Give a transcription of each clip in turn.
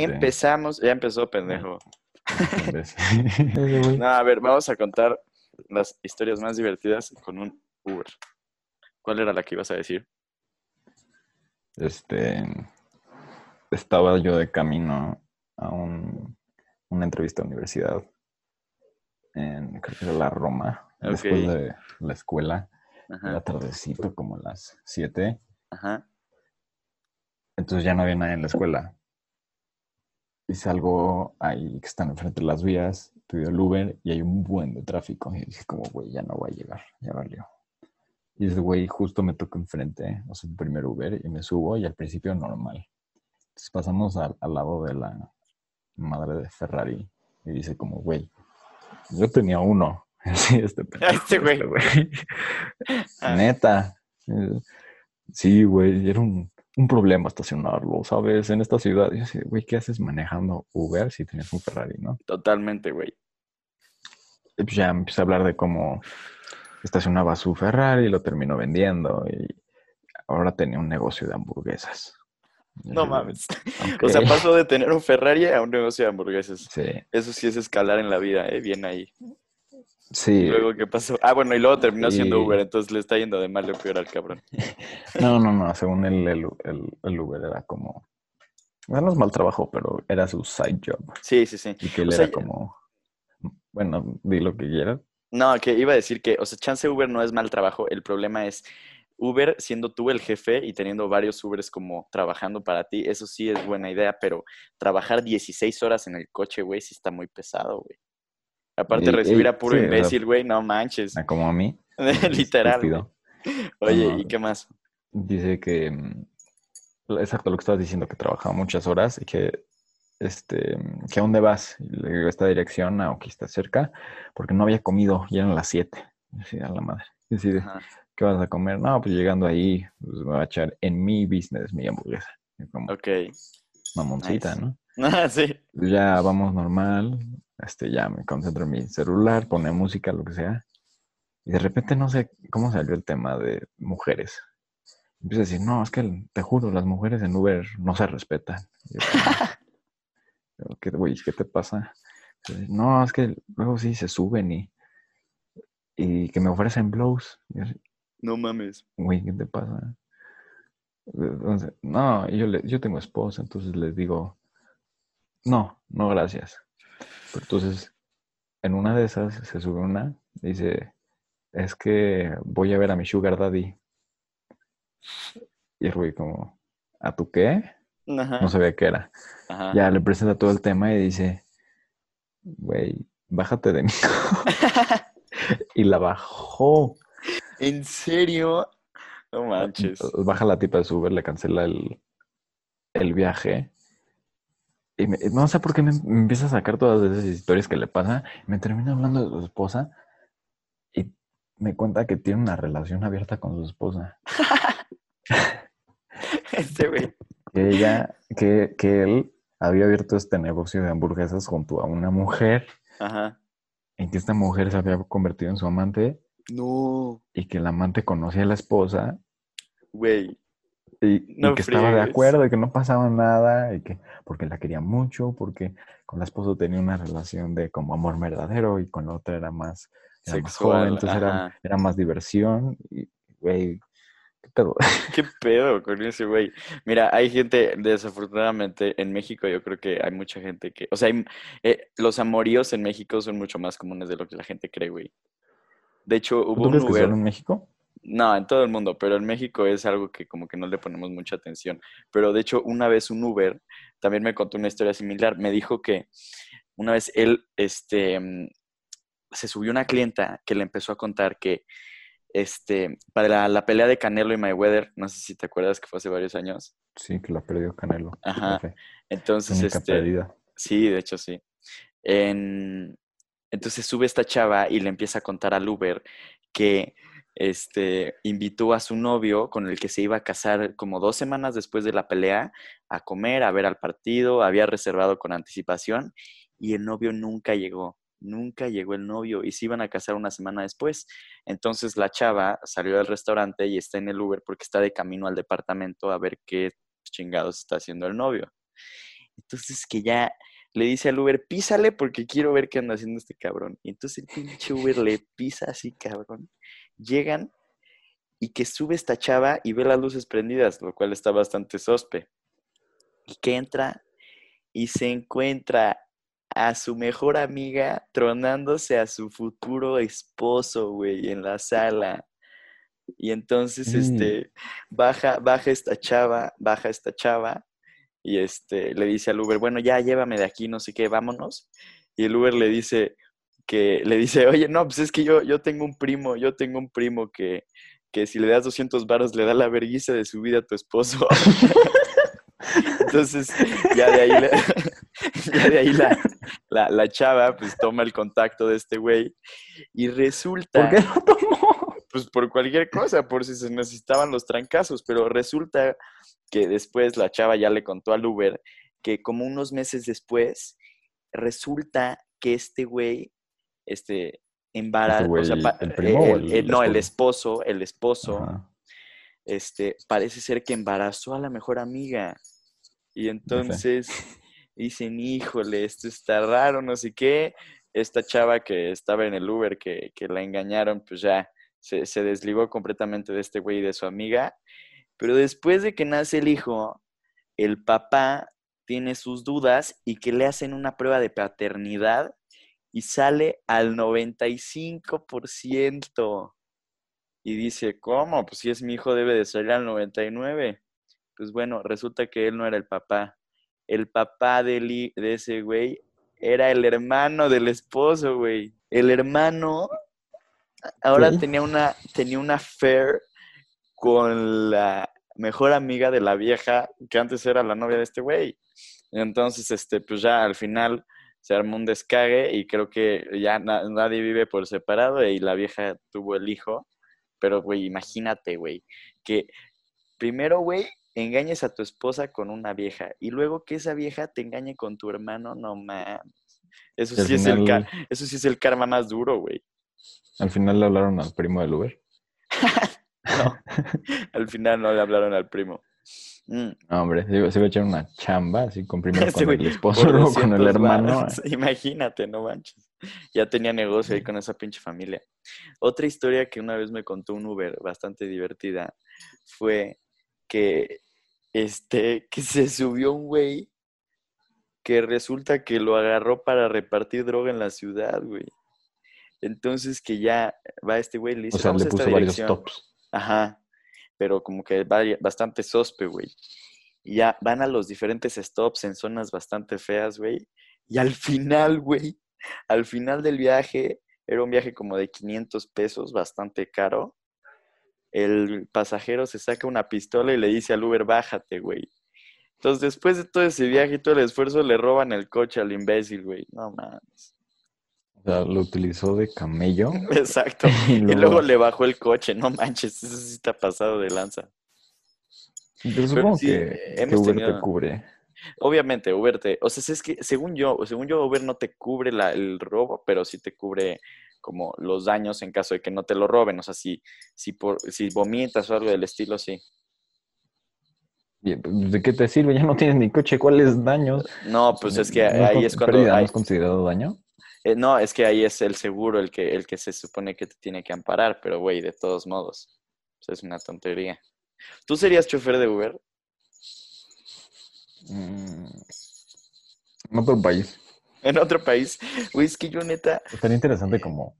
Espérate. Empezamos, ya empezó, pendejo. ¿Ves? No, a ver, vamos a contar las historias más divertidas con un Uber. ¿Cuál era la que ibas a decir? Este, estaba yo de camino a un- una entrevista a universidad en, creo que era la Roma, después de la escuela, Ajá, era tardecito, como a las 7, ajá. entonces ya no había nadie en la escuela. Y salgo ahí que están enfrente de las vías, pido el Uber y hay un buen de tráfico. Y dije como, güey, ya no voy a llegar, ya valió. Y ese güey justo me toca enfrente, o sea, el primer Uber, y me subo y al principio normal. Entonces pasamos al, al lado de la madre de Ferrari y dice como, güey, yo tenía uno. Sí, este, pendejo, Este güey. Neta. Sí, güey, era un, un problema estacionarlo, ¿sabes? En esta ciudad. Y yo así, güey, ¿qué haces manejando Uber si tienes un Ferrari, no? Totalmente, güey. Y pues ya empecé a hablar de cómo estacionaba su Ferrari y lo terminó vendiendo y ahora tenía un negocio de hamburguesas. No mames. ok. O sea, pasó de tener un Ferrari a un negocio de hamburguesas. Sí, Eso sí es escalar en la vida, ¿eh? Bien ahí. Sí. ¿Y luego qué pasó? Ah, bueno, y luego terminó siendo Uber, entonces le está yendo de mal de peor al cabrón. No, no, no, según él, el, el, el Uber era como... Bueno, no es mal trabajo, pero era su side job. Sí, sí, sí. Y que él O sea, era como... Bueno, di lo que quieras. No, que iba a decir que, o sea, chance Uber no es mal trabajo, el problema es Uber siendo tú el jefe y teniendo varios Ubers como trabajando para ti, eso sí es buena idea, pero trabajar 16 horas en el coche, güey, sí está muy pesado, güey. Aparte recibir a puro sí, imbécil, güey, no manches. Como a mí. Literal. Oye. ¿y qué más? Dice que, mm, exacto lo que estabas diciendo, que trabajaba muchas horas y que, este, mm, que a dónde vas. Y le digo, esta dirección, ah, aquí está cerca, porque no había comido, y eran las 7. Así, a la madre. Y así de, Ajá. ¿qué vas a comer? No, pues llegando ahí, pues me voy a echar en mi business mi hamburguesa. Como Ok. Mamoncita, nice. ¿no? Ah, sí. Ya vamos normal, este, ya me concentro en mi celular, pone música, lo que sea. Y de repente no sé cómo salió el tema de mujeres. Empieza a decir, no, es que te juro, las mujeres en Uber no se respetan. Y yo ¿Qué, güey, ¿qué te pasa? No, es que luego sí se suben y, y que me ofrecen blows. Yo No mames. güey, ¿qué te pasa? Entonces, no, yo, le- yo tengo esposa, entonces les digo, no, no, gracias. Pero entonces, en una de esas se sube una, dice, es que voy a ver a mi sugar daddy. Y güey como, ¿a tu qué? Ajá. No sabía qué era. Ajá. Ya le presenta todo el tema y dice, güey, bájate de mí. y la bajó. ¿En serio? No manches. Baja la tipa de su Uber, le cancela el, el viaje. Y me- no sé por qué me, me empieza a sacar todas esas historias que le pasa. Me termina hablando de su esposa y me cuenta que tiene una relación abierta con su esposa. Este güey. Que ella, que, que él había abierto este negocio de hamburguesas junto a una mujer Ajá. y que esta mujer se había convertido en su amante No, y que el amante conocía a la esposa güey. Y, que estaba de acuerdo y que no pasaba nada y que porque la quería mucho, porque con la esposa tenía una relación de como amor verdadero y con la otra era más, era más joven, entonces era, era más diversión y güey, qué pedo. ¿Qué pedo con ese güey? Mira, hay gente, desafortunadamente, en México yo creo que hay mucha gente que, o sea, hay- eh, los amoríos en México son mucho más comunes de lo que la gente cree, güey. De hecho, hubo ¿Tú un que Uber, solo en México? no, en todo el mundo, pero en México es algo que como que no le ponemos mucha atención. Pero de hecho, una vez un Uber también me contó una historia similar. Me dijo que una vez él, este, se subió una clienta que le empezó a contar que, este, para la, la pelea de Canelo y Mayweather, no sé si te acuerdas que fue hace varios años. Sí, que la perdió Canelo. Ajá. Entonces, Única este, pérdida. Sí, de hecho sí. En- Entonces sube esta chava y le empieza a contar al Uber que este, invitó a su novio con el que se iba a casar como dos semanas después de la pelea a comer, a ver al partido, había reservado con anticipación y el novio nunca llegó, nunca llegó el novio y se iban a casar una semana después. Entonces la chava salió del restaurante y está en el Uber porque está de camino al departamento a ver qué chingados está haciendo el novio. Entonces que ya le dice al Uber, písale porque quiero ver qué anda haciendo este cabrón. Y entonces el pinche Uber le pisa así, cabrón. Llegan y que sube esta chava y ve las luces prendidas, lo cual está bastante sospe. Y que entra y se encuentra a su mejor amiga tronándose a su futuro esposo, güey, en la sala. Y entonces, Mm. este, baja, baja esta chava, baja esta chava y este, le dice al Uber, bueno, ya llévame de aquí, no sé qué, vámonos. Y el Uber le dice que, le dice, oye, no, pues es que yo, yo tengo un primo, yo tengo un primo que, que si le das 200 varos le da la vergüenza de su vida a tu esposo. Entonces, ya de ahí, la, ya de ahí la, la, la chava pues toma el contacto de este güey y resulta ¿Por qué lo tomó? Pues por cualquier cosa, por si se necesitaban los trancazos, pero resulta que después la chava ya le contó al Uber que como unos meses después, resulta que este güey, este, embarazo, güey, o sea, el primo o el- el el- no, el esposo? esposo, el esposo, Ajá. este, parece ser que embarazó a la mejor amiga. Y entonces dicen, híjole, esto está raro, no sé qué. Esta chava que estaba en el Uber, que, que la engañaron, pues ya se, desligó completamente de este güey y de su amiga. Pero después de que nace el hijo, el papá tiene sus dudas y que le hacen una prueba de paternidad y sale al 95%. Y dice, ¿cómo? Pues si es mi hijo debe de salir al 99%. Pues bueno, resulta que él no era el papá. El papá de ese güey era el hermano del esposo, güey. El hermano ahora tenía una, tenía una affair con la mejor amiga de la vieja que antes era la novia de este güey. Entonces, este, pues ya al final se armó un descague y creo que ya na- nadie vive por separado y la vieja tuvo el hijo. Pero, güey, imagínate, güey, que primero, güey, engañes a tu esposa con una vieja y luego que esa vieja te engañe con tu hermano, no mames. Eso sí, es el eso sí es el karma más duro, güey. Al final le hablaron al primo del Uber. No, al final no le hablaron al primo. Mm, No, hombre, se iba, se iba a echar una chamba así con primero con el esposo, luego con el 200 hermano. varos. Imagínate, no manches. Ya tenía negocio ahí con esa pinche familia. Otra historia que una vez me contó un Uber bastante divertida fue que este que se subió un güey que resulta que lo agarró para repartir droga en la ciudad, güey. Entonces que ya va este güey le dice, O sea, "Vamos le esta puso varios dirección". tops. Ajá, pero como que bastante sospe, güey. Y ya van a los diferentes stops en zonas bastante feas, güey. Y al final, güey, al final del viaje, era un viaje como de 500 pesos, bastante caro. El pasajero se saca una pistola y le dice al Uber, bájate, güey. Entonces, después de todo ese viaje y todo el esfuerzo, le roban el coche al imbécil, güey. No mames. Sea, lo utilizó de camello. Exacto. Y Y luego, le bajó el coche, no manches, eso sí está pasado de lanza. Pero supongo sí, que, eh, que Uber te cubre. Obviamente, Uber te, o sea, es que según yo, según yo, Uber no te cubre la- el robo, pero sí te cubre como los daños en caso de que no te lo roben. O sea, si, si, por, si vomitas o algo del estilo, sí. Pues, ¿De qué te sirve? Ya no tienes ni coche. ¿Cuáles daños? No, pues es que ¿No ahí es cuando. pérdida, ¿No ahí- es considerado daño? Eh, no, es que ahí es el seguro el que, el que se supone que te tiene que amparar, pero güey, de todos modos. es una tontería. ¿Tú serías chofer de Uber? Mm, En otro país. En otro país. Güey, es que yo neta. Estaría interesante como...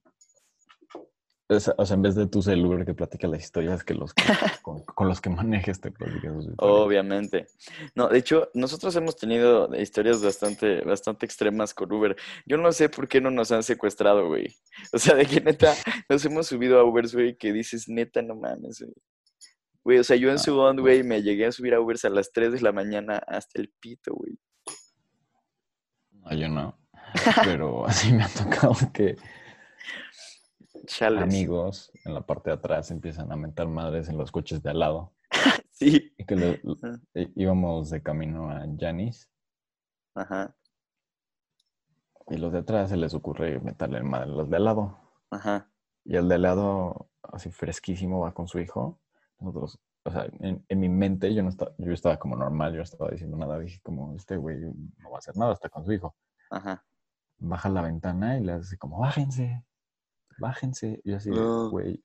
O sea, o sea, en vez de tú ser el Uber que platica las historias, que los que- con, con los que manejes te historias. Obviamente. No, de hecho, nosotros hemos tenido historias bastante, bastante extremas con Uber. Yo no sé por qué no nos han secuestrado, güey. O sea, de que neta nos hemos subido a Ubers, güey, que dices, neta, no mames, güey. Güey, o sea, yo en Ah, Subón, no. güey, me llegué a subir a Ubers a las 3 de la mañana hasta el pito, güey. No, yo no. Pero así me ha tocado que Chales. amigos en la parte de atrás empiezan a mentar madres en los coches de al lado. Sí. Y que í- íbamos de camino a Janis Ajá, y los de atrás se les ocurre meterle madre a los de al lado. ajá. Y el de al lado, así fresquísimo, va con su hijo. Nosotros o sea, en, en mi mente yo no estaba, yo estaba como normal, yo no estaba diciendo nada, dije como, este güey no va a hacer nada, está con su hijo. Ajá. Baja la ventana y le hace como, bájense, bájense. Y yo así, de, No. güey.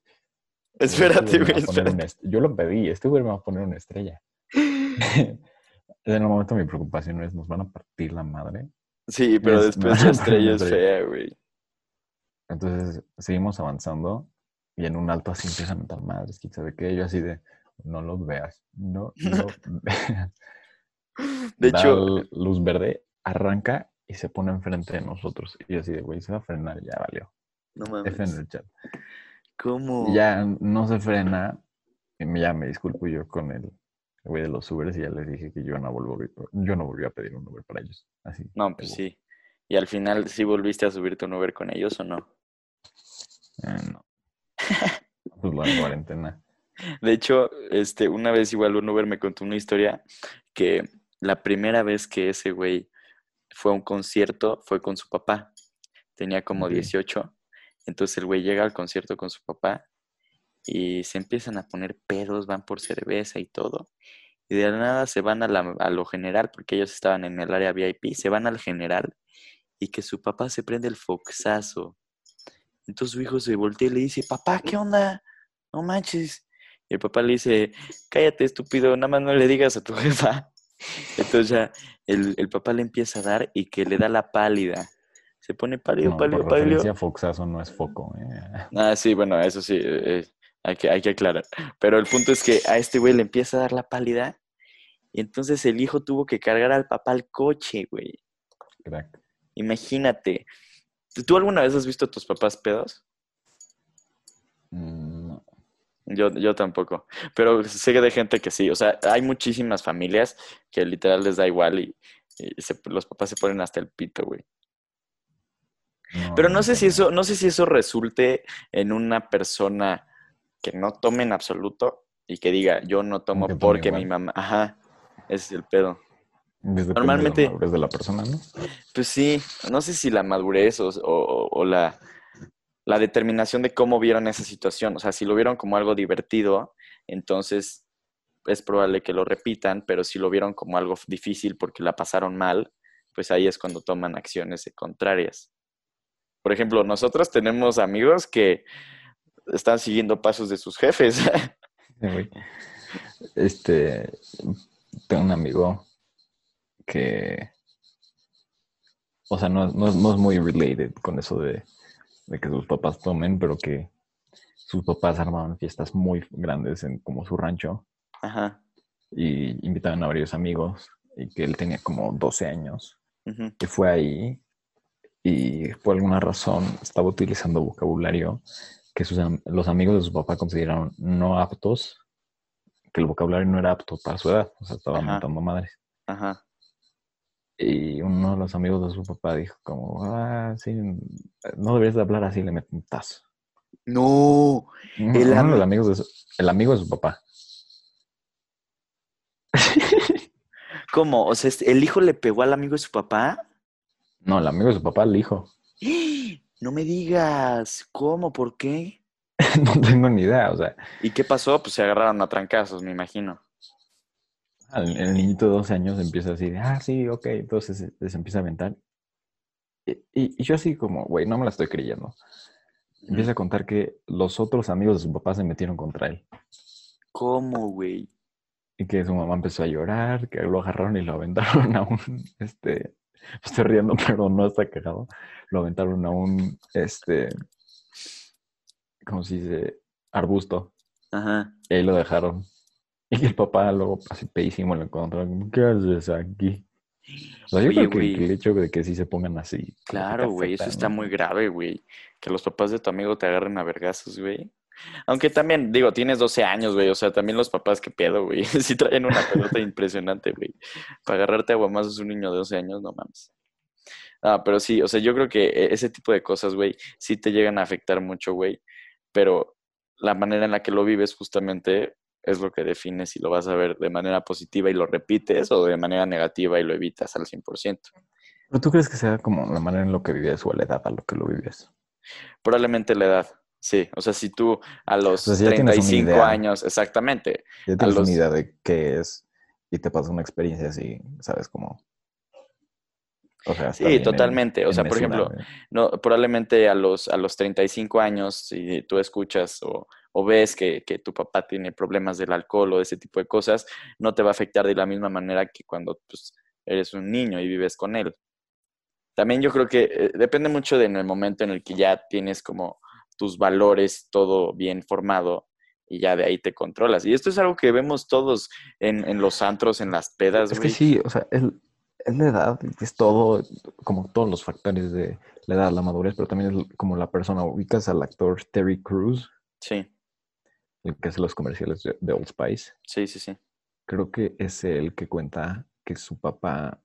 Espérate, este güey, espérate. Yo lo pedí, este güey me va a poner una estrella. en el momento mi preocupación es, nos van a partir la madre. Sí, pero Es- después la estrella es fea, güey. Entonces seguimos avanzando y en un alto así empiezan a mentar madres, quién sabe qué. Yo así de, no los veas, no los veas. De Da hecho, luz verde, arranca y se pone enfrente de nosotros. Y yo así de, güey, se va a frenar, ya valió. No F en mames. el chat. ¿Cómo? Ya no se frena. Y ya me disculpo yo con el güey de los Ubers y ya les dije que yo no volví, yo no volví a pedir un Uber para ellos. Así. No, pues sí. Y al final, ¿sí volviste a subirte un Uber con ellos o no? Eh, no. Pues la cuarentena. De hecho, este, una vez igual un Uber me contó una historia que la primera vez que ese güey fue a un concierto fue con su papá. Tenía como Ok. 18. Entonces el güey llega al concierto con su papá y se empiezan a poner pedos, van por cerveza y todo. Y de nada se van a, la- a lo general, porque ellos estaban en el área VIP, se van al general y que su papá se prende el foxazo. Entonces su hijo se voltea y le dice, papá, ¿qué onda? No manches. Y el papá le dice, cállate, estúpido, nada más no le digas a tu jefa. Entonces ya el, el papá le empieza a dar y que le da la pálida. Se pone pálido, No, pálido, por pálido. referencia, Foxazo no es foco. eh. Ah, sí, bueno, eso sí, eh, eh, hay que, hay que aclarar. Pero el punto es que a este güey le empieza a dar la pálida y entonces el hijo tuvo que cargar al papá al coche, güey. Crack. Imagínate. ¿Tú- ¿Tú alguna vez has visto a tus papás pedos? Mm, no. Yo, yo tampoco. Pero sé de gente que sí. O sea, hay muchísimas familias que literal les da igual y, y se- los papás se ponen hasta el pito, güey. Pero no sé si eso, no sé si eso resulte en una persona que no tome en absoluto y que diga, yo no tomo porque mi mamá. Ajá, ese es el pedo. Normalmente. normalmente- De la madurez de la persona, ¿no? Pues sí, no sé si la madurez o, o- o la, la determinación de cómo vieron esa situación. O sea, si lo vieron como algo divertido, entonces es probable que lo repitan, pero si lo vieron como algo difícil porque la pasaron mal, pues ahí es cuando toman acciones contrarias. Por ejemplo, nosotros tenemos amigos que están siguiendo pasos de sus jefes. Este, tengo un amigo que, o sea, no, no, es- no es muy related con eso de, de que sus papás tomen, pero que sus papás armaban fiestas muy grandes en como su rancho Ajá. y invitaban a varios amigos y que él tenía como 12 años, ujú. que fue ahí y por alguna razón estaba utilizando vocabulario que sus, los amigos de su papá consideraron no aptos, que el vocabulario no era apto para su edad, o sea, estaba Ajá. mentando madres. Ajá. Y uno de los amigos de su papá dijo como, ah, sí, no deberías de hablar así, le mete un tazo. No. El los amigos de su, el amigo de su papá. ¿Cómo? O sea, ¿el hijo le pegó al amigo de su papá? No, el amigo de su papá le dijo. No me digas. ¿Cómo? ¿Por qué? no tengo ni idea, o sea, ¿Y qué pasó? Pues se agarraron a trancazos, me imagino. el, el niñito de 12 años empieza así de, ah, sí, ok, entonces se, se empieza a aventar. Y, y- y yo así como, güey, no me la estoy creyendo. Empieza a contar que los otros amigos de su papá se metieron contra él. ¿Cómo, güey? Y que su mamá empezó a llorar, que lo agarraron y lo aventaron a un, este, estoy riendo, pero no está quejado. Lo aventaron a un, este, ¿cómo se dice? Arbusto. Ajá. Y ahí lo dejaron. Y el papá luego así peísimo lo encontró. ¿Qué haces aquí? O sea, yo Oye, creo que, güey. que el hecho de que sí se pongan así. Claro, güey, eso está muy grave, güey. Que los papás de tu amigo te agarren a vergazos, güey. Aunque también, digo, tienes 12 años, güey. O sea, también los papás, qué pedo, güey. Sí traen una pelota impresionante, güey. Para agarrarte a guamazos un niño de 12 años, no mames. Ah, pero sí, o sea, yo creo que e- ese tipo de cosas, güey, sí te llegan a afectar mucho, güey. Pero la manera en la que lo vives justamente es lo que define si lo vas a ver de manera positiva y lo repites o de manera negativa y lo evitas al 100%. ¿Pero tú crees que sea como la manera en lo que vives o la edad a lo que lo vives? Probablemente la edad. Sí, o sea, si tú a los una 35 idea. años, exactamente, Ya tienes los- una idea de qué es y te pasa una experiencia así, ¿sabes? Como... O sea, Sí, en- totalmente. O sea, por ejemplo, no, probablemente a los, a los 35 años, si tú escuchas o, o ves que, que tu papá tiene problemas del alcohol o de ese tipo de cosas, no te va a afectar de la misma manera que cuando pues, eres un niño y vives con él. También yo creo que eh, depende mucho de en el momento en el que ya tienes como tus valores todo bien formado y ya de ahí te controlas. Y esto es algo que vemos todos en, en los antros, en las pedas, Es que sí, o sea, es, es la edad, es todo, como todos los factores de la edad, la madurez, pero también es como la persona. Ubicas al actor Terry Crews, Sí, el que hace los comerciales de, de Old Spice. sí, sí, sí. Creo que es el que cuenta que su papá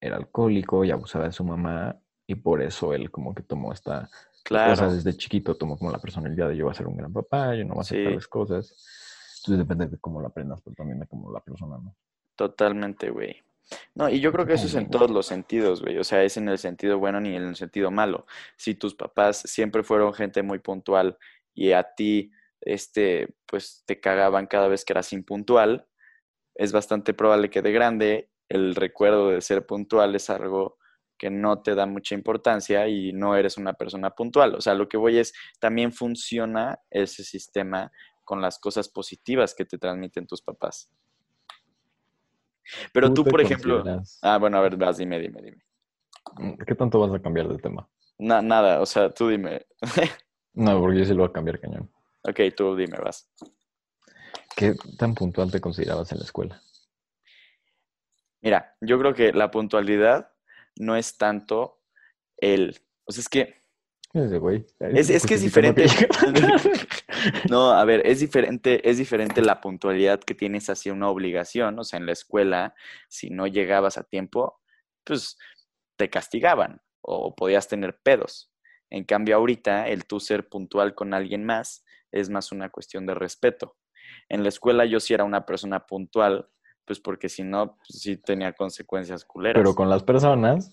era alcohólico y abusaba de su mamá y por eso él como que tomó esta Claro. O sea, desde chiquito tomó como la personalidad de yo voy a ser un gran papá, yo no voy a hacer Sí. tales cosas. Entonces depende de cómo la aprendas, pero también de cómo la persona, ¿no? Totalmente, güey. No, y yo creo que eso es en todos los sentidos, güey. O sea, es en el sentido bueno ni en el sentido malo. Si tus papás siempre fueron gente muy puntual y a ti, este, pues te cagaban cada vez que eras impuntual, es bastante probable que de grande el recuerdo de ser puntual es algo que no te da mucha importancia y no eres una persona puntual. O sea, lo que voy es, también funciona ese sistema con las cosas positivas que te transmiten tus papás. Pero tú, por ejemplo, ah, bueno, a ver, vas, dime, dime, dime. ¿Qué tanto vas a cambiar de tema? Na- nada, o sea, tú dime. No, porque yo sí lo voy a cambiar cañón. ok, tú dime, vas. ¿Qué tan puntual te considerabas en la escuela? Mira, yo creo que la puntualidad no es tanto el, o sea, es que Ese güey. Es- es que es diferente. No, a ver, es diferente, es diferente la puntualidad que tienes hacia una obligación. O sea, en la escuela, si no llegabas a tiempo, pues te castigaban o podías tener pedos. En cambio, ahorita, el tú ser puntual con alguien más es más una cuestión de respeto. En la escuela yo sí era una persona puntual, pues porque si no, pues, sí tenía consecuencias culeras. Pero con las personas,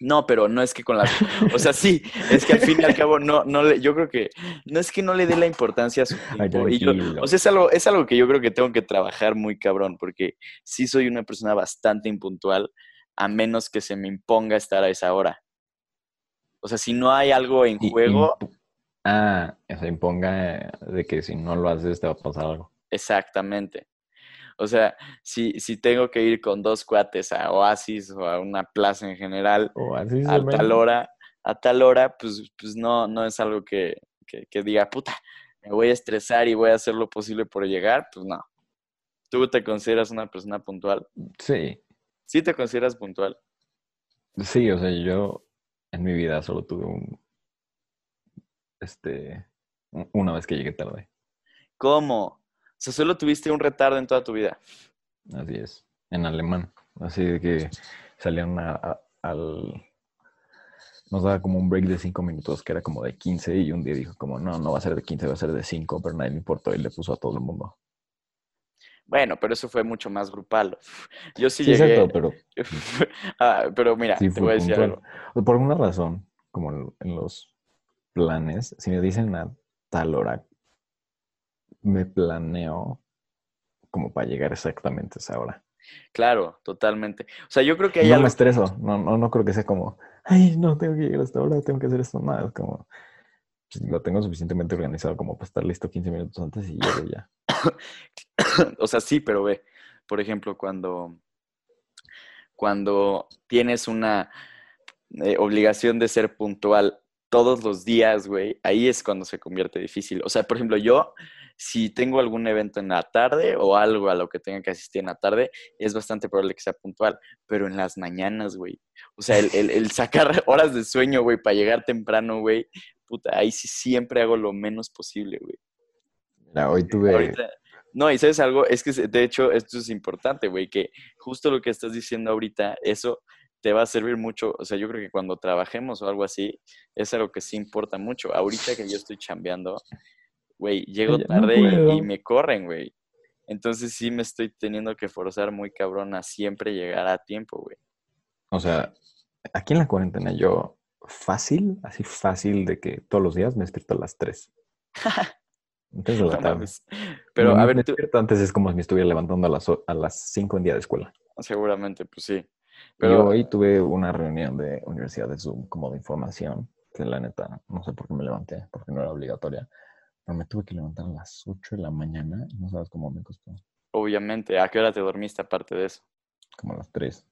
No, pero no es que con las... O sea, sí, es que al fin y al cabo no, no le, yo creo que no es que no le dé la importancia a su Ay, tiempo. Y yo- tranquilo. o sea, es algo, es algo que yo creo que tengo que trabajar muy cabrón, porque sí soy una persona bastante impuntual, a menos que se me imponga estar a esa hora. O sea, si no hay algo en y- juego, ah, se imponga de que si no lo haces te va a pasar algo. exactamente. O sea, si, si tengo que ir con dos cuates a Oasis o a una plaza en general, O así se a tal hora, a tal hora, pues, pues no, no es algo que, que, que diga, puta, me voy a estresar y voy a hacer lo posible por llegar, pues no. ¿Tú te consideras una persona puntual? Sí, Sí te consideras puntual. sí, o sea, yo en mi vida solo tuve un, este, una vez que llegué tarde. ¿Cómo? O sea, solo tuviste un retardo en toda tu vida. Así es, en alemán. Así de que salían a- a- al... Nos daba como un break de cinco minutos que era como de 15 y un día dijo como, no, no va a ser de 15, va a ser de 5, pero nadie le importó y le puso a todo el mundo. Bueno, pero eso fue mucho más grupal. Yo sí, Sí, llegué. exacto, pero Ah, pero mira, sí te voy a decir algo. Por alguna razón, como en los planes, si me dicen a tal hora, me planeo como para llegar exactamente a esa hora. Claro, totalmente. O sea, yo creo que hay no algo. me estreso, no, no, no creo que sea como, ay, no, tengo que llegar a esta hora, tengo que hacer esto, nada, es como, pues, lo tengo suficientemente organizado como para estar listo 15 minutos antes y llego ya. o sea, sí, pero ve, por ejemplo, cuando, cuando tienes una eh, obligación de ser puntual todos los días, güey, ahí es cuando se convierte difícil. O sea, por ejemplo, yo, si tengo algún evento en la tarde o algo a lo que tenga que asistir en la tarde, es bastante probable que sea puntual, pero en las mañanas, güey. O sea, el, el- el sacar horas de sueño, güey, para llegar temprano, güey, puta, ahí sí siempre hago lo menos posible, güey. Mira, hoy tuve, Ahorita- no, y sabes algo, es que de hecho esto es importante, güey, que justo lo que estás diciendo ahorita, eso te va a servir mucho, o sea, yo creo que cuando trabajemos o algo así, es algo que sí importa mucho. Ahorita que yo estoy chambeando, güey, llego no tarde y- me corren, güey. Entonces sí me estoy teniendo que forzar muy cabrón a siempre llegar a tiempo, güey. o sea, aquí en la cuarentena yo fácil, así fácil de que todos los días me despierto a las 3. Tres de la No tarde. Pero a me ver, tú, despierto antes es como si me estuviera levantando a las, a las 5 en día de escuela. seguramente, pues sí. Yo Pero hoy tuve una reunión de universidad de Zoom como de información, que la neta, no sé por qué me levanté, porque no era obligatoria, pero me tuve que levantar a las 8 de la mañana y no sabes cómo me costó, obviamente, ¿a qué hora te dormiste aparte de eso? como a las 3.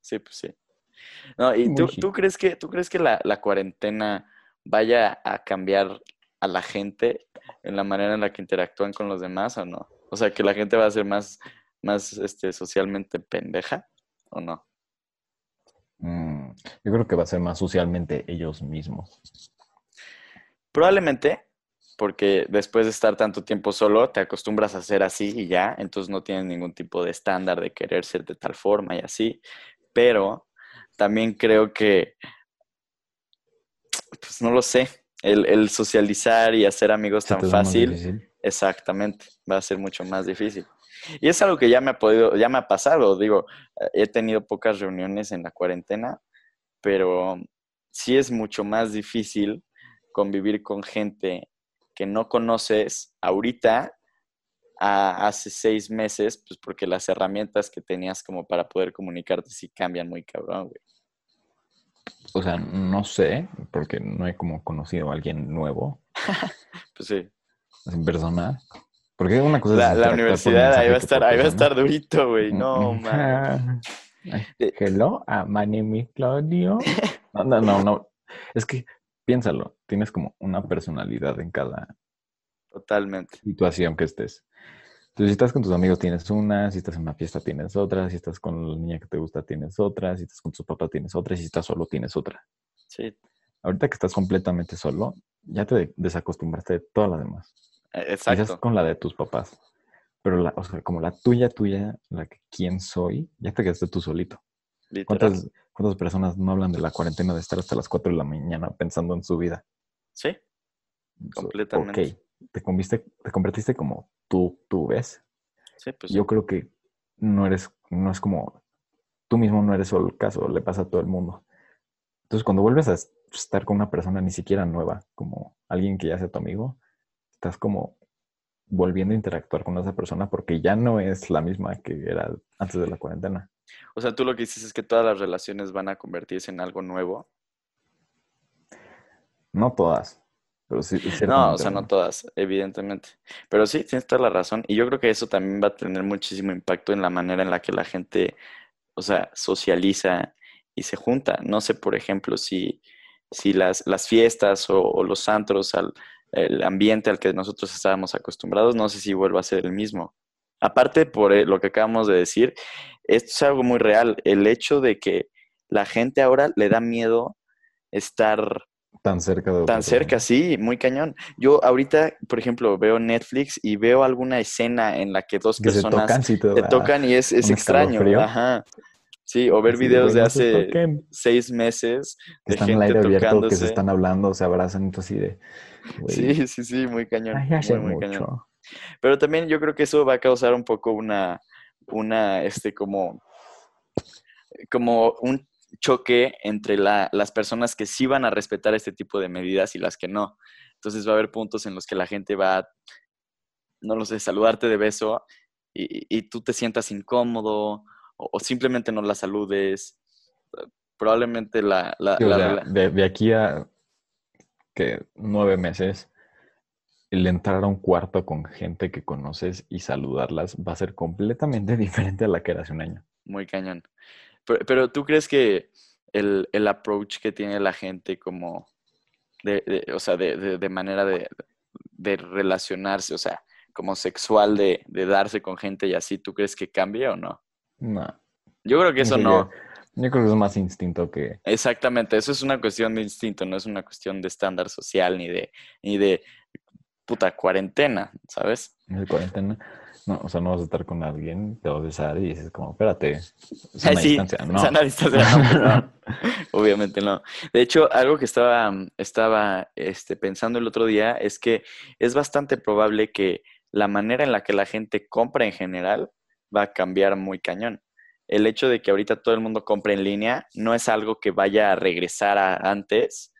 Sí, pues sí. No, ¿y tú, tú crees que, tú crees que la, la cuarentena vaya a cambiar a la gente en la manera en la que interactúan con los demás o no? O sea, que la gente va a ser más, más este, socialmente pendeja o no? Mm, yo creo que va a ser más socialmente ellos mismos. Probablemente, porque después de estar tanto tiempo solo, te acostumbras a ser así y ya, entonces no tienes ningún tipo de estándar de querer ser de tal forma y así, pero también creo que, pues no lo sé, el, el socializar y hacer amigos ¿Se tan fácil, exactamente, va a ser mucho más difícil. Y es algo que ya me ha podido, ya me ha pasado, digo, he tenido pocas reuniones en la cuarentena, pero sí es mucho más difícil convivir con gente que no conoces ahorita a hace seis meses, pues porque las herramientas que tenías como para poder comunicarte sí cambian muy cabrón, güey. O sea, no sé, porque no he como conocido a alguien nuevo Pues sí. en persona. Porque una cosa La, es la universidad ahí va a estar, ahí va a estar durito, güey. No, Mm, man. Hello, my name is Claudio. No, no, no, no. Es que piénsalo, tienes como una personalidad en cada Totalmente. situación que estés. Entonces, si estás con tus amigos tienes una, si estás en una fiesta tienes otra, si estás con la niña que te gusta tienes otra, si estás con tu papá tienes otra, si estás solo tienes otra. Sí, Ahorita que estás completamente solo, ya te desacostumbraste de todas las demás. Quizás exacto. con la de tus papás. Pero la, o sea, como la tuya, tuya, la que quién soy, ya te quedaste tú solito. Literal. ¿Cuántas, ¿Cuántas personas no hablan de la cuarentena de estar hasta las 4 de la mañana pensando en su vida? Sí, So, Completamente. Ok, te conviste, te convertiste como tú, tú ves. sí, pues Yo creo que no eres, no es como, tú mismo no eres solo el caso, le pasa a todo el mundo. Entonces, cuando vuelves a es- estar con una persona ni siquiera nueva, como alguien que ya sea tu amigo, estás como volviendo a interactuar con esa persona porque ya no es la misma que era antes de la cuarentena. O sea, tú lo que dices es que todas las relaciones van a convertirse en algo nuevo. No todas, pero sí. No, o sea, no todas, evidentemente. Pero sí, tienes toda la razón. Y yo creo que eso también va a tener muchísimo impacto en la manera en la que la gente, o sea, socializa y se junta. No sé, por ejemplo, si, si las, las fiestas o, o los antros, al, el ambiente al que nosotros estábamos acostumbrados, no sé si vuelva a ser el mismo. Aparte, por eh, lo que acabamos de decir, esto es algo muy real. El hecho de que la gente ahora le da miedo estar Tan cerca de tan cerca, sí, muy cañón. Yo ahorita, por ejemplo, veo Netflix y veo alguna escena en la que dos Que se personas tocan, sí te tocan y es, es extraño. Ajá. Sí, o ver así videos "Güey, de no hace toquen", seis meses que de están al gente aire abierto, que tocándose. se están hablando, se abrazan, entonces así de, Sí, sí, sí, muy cañón. ay, Muy, cañón. Pero también yo creo que eso va a causar un poco una, una, este, como, como un choque entre la- las personas que sí van a respetar este tipo de medidas y las que no. Entonces va a haber puntos en los que la gente va a, no lo sé, saludarte de beso y, y tú te sientas incómodo o, o simplemente no la saludes. Probablemente la... la- Sí, o la sea, rela- de, de aquí a que nueve meses, el entrar a un cuarto con gente que conoces y saludarlas va a ser completamente diferente a la que era hace un año. Muy cañón. Pero, pero ¿tú crees que el, el approach que tiene la gente como de, de- o sea, de, de- de manera de, de relacionarse, o sea, como sexual, de, de darse con gente y así, ¿tú crees que cambia o no? No. Yo creo que eso no. Yo, creo que es más instinto que... Exactamente, eso es una cuestión de instinto, no es una cuestión de estándar social ni de, ni de puta cuarentena, ¿sabes? el cuarentena. No, o sea, no vas a estar con alguien, te vas a besar y dices como, espérate, es Ay, una sí, distancia. No. sana distancia, no, no. Obviamente no. De hecho, algo que estaba, estaba este, pensando el otro día es que es bastante probable que la manera en la que la gente compra en general va a cambiar muy cañón. El hecho de que ahorita todo el mundo compre en línea no es algo que vaya a regresar a antes,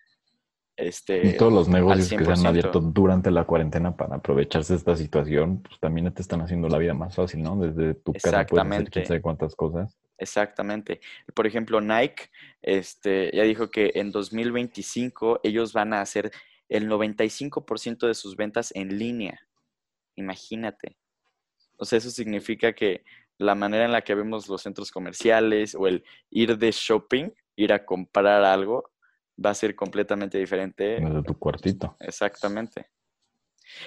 este, Y todos los negocios que se han 100%. abierto durante la cuarentena para aprovecharse de esta situación, pues también te están haciendo la vida más fácil, ¿no? Desde tu casa puedes hacer quién sabe cuántas cosas. Exactamente. Por ejemplo, Nike este, ya dijo que en 2025 ellos van a hacer el 95% de sus ventas en línea. Imagínate. O sea, eso significa que la manera en la que vemos los centros comerciales o el ir de shopping, ir a comprar algo, va a ser completamente diferente. Desde tu cuartito. Exactamente.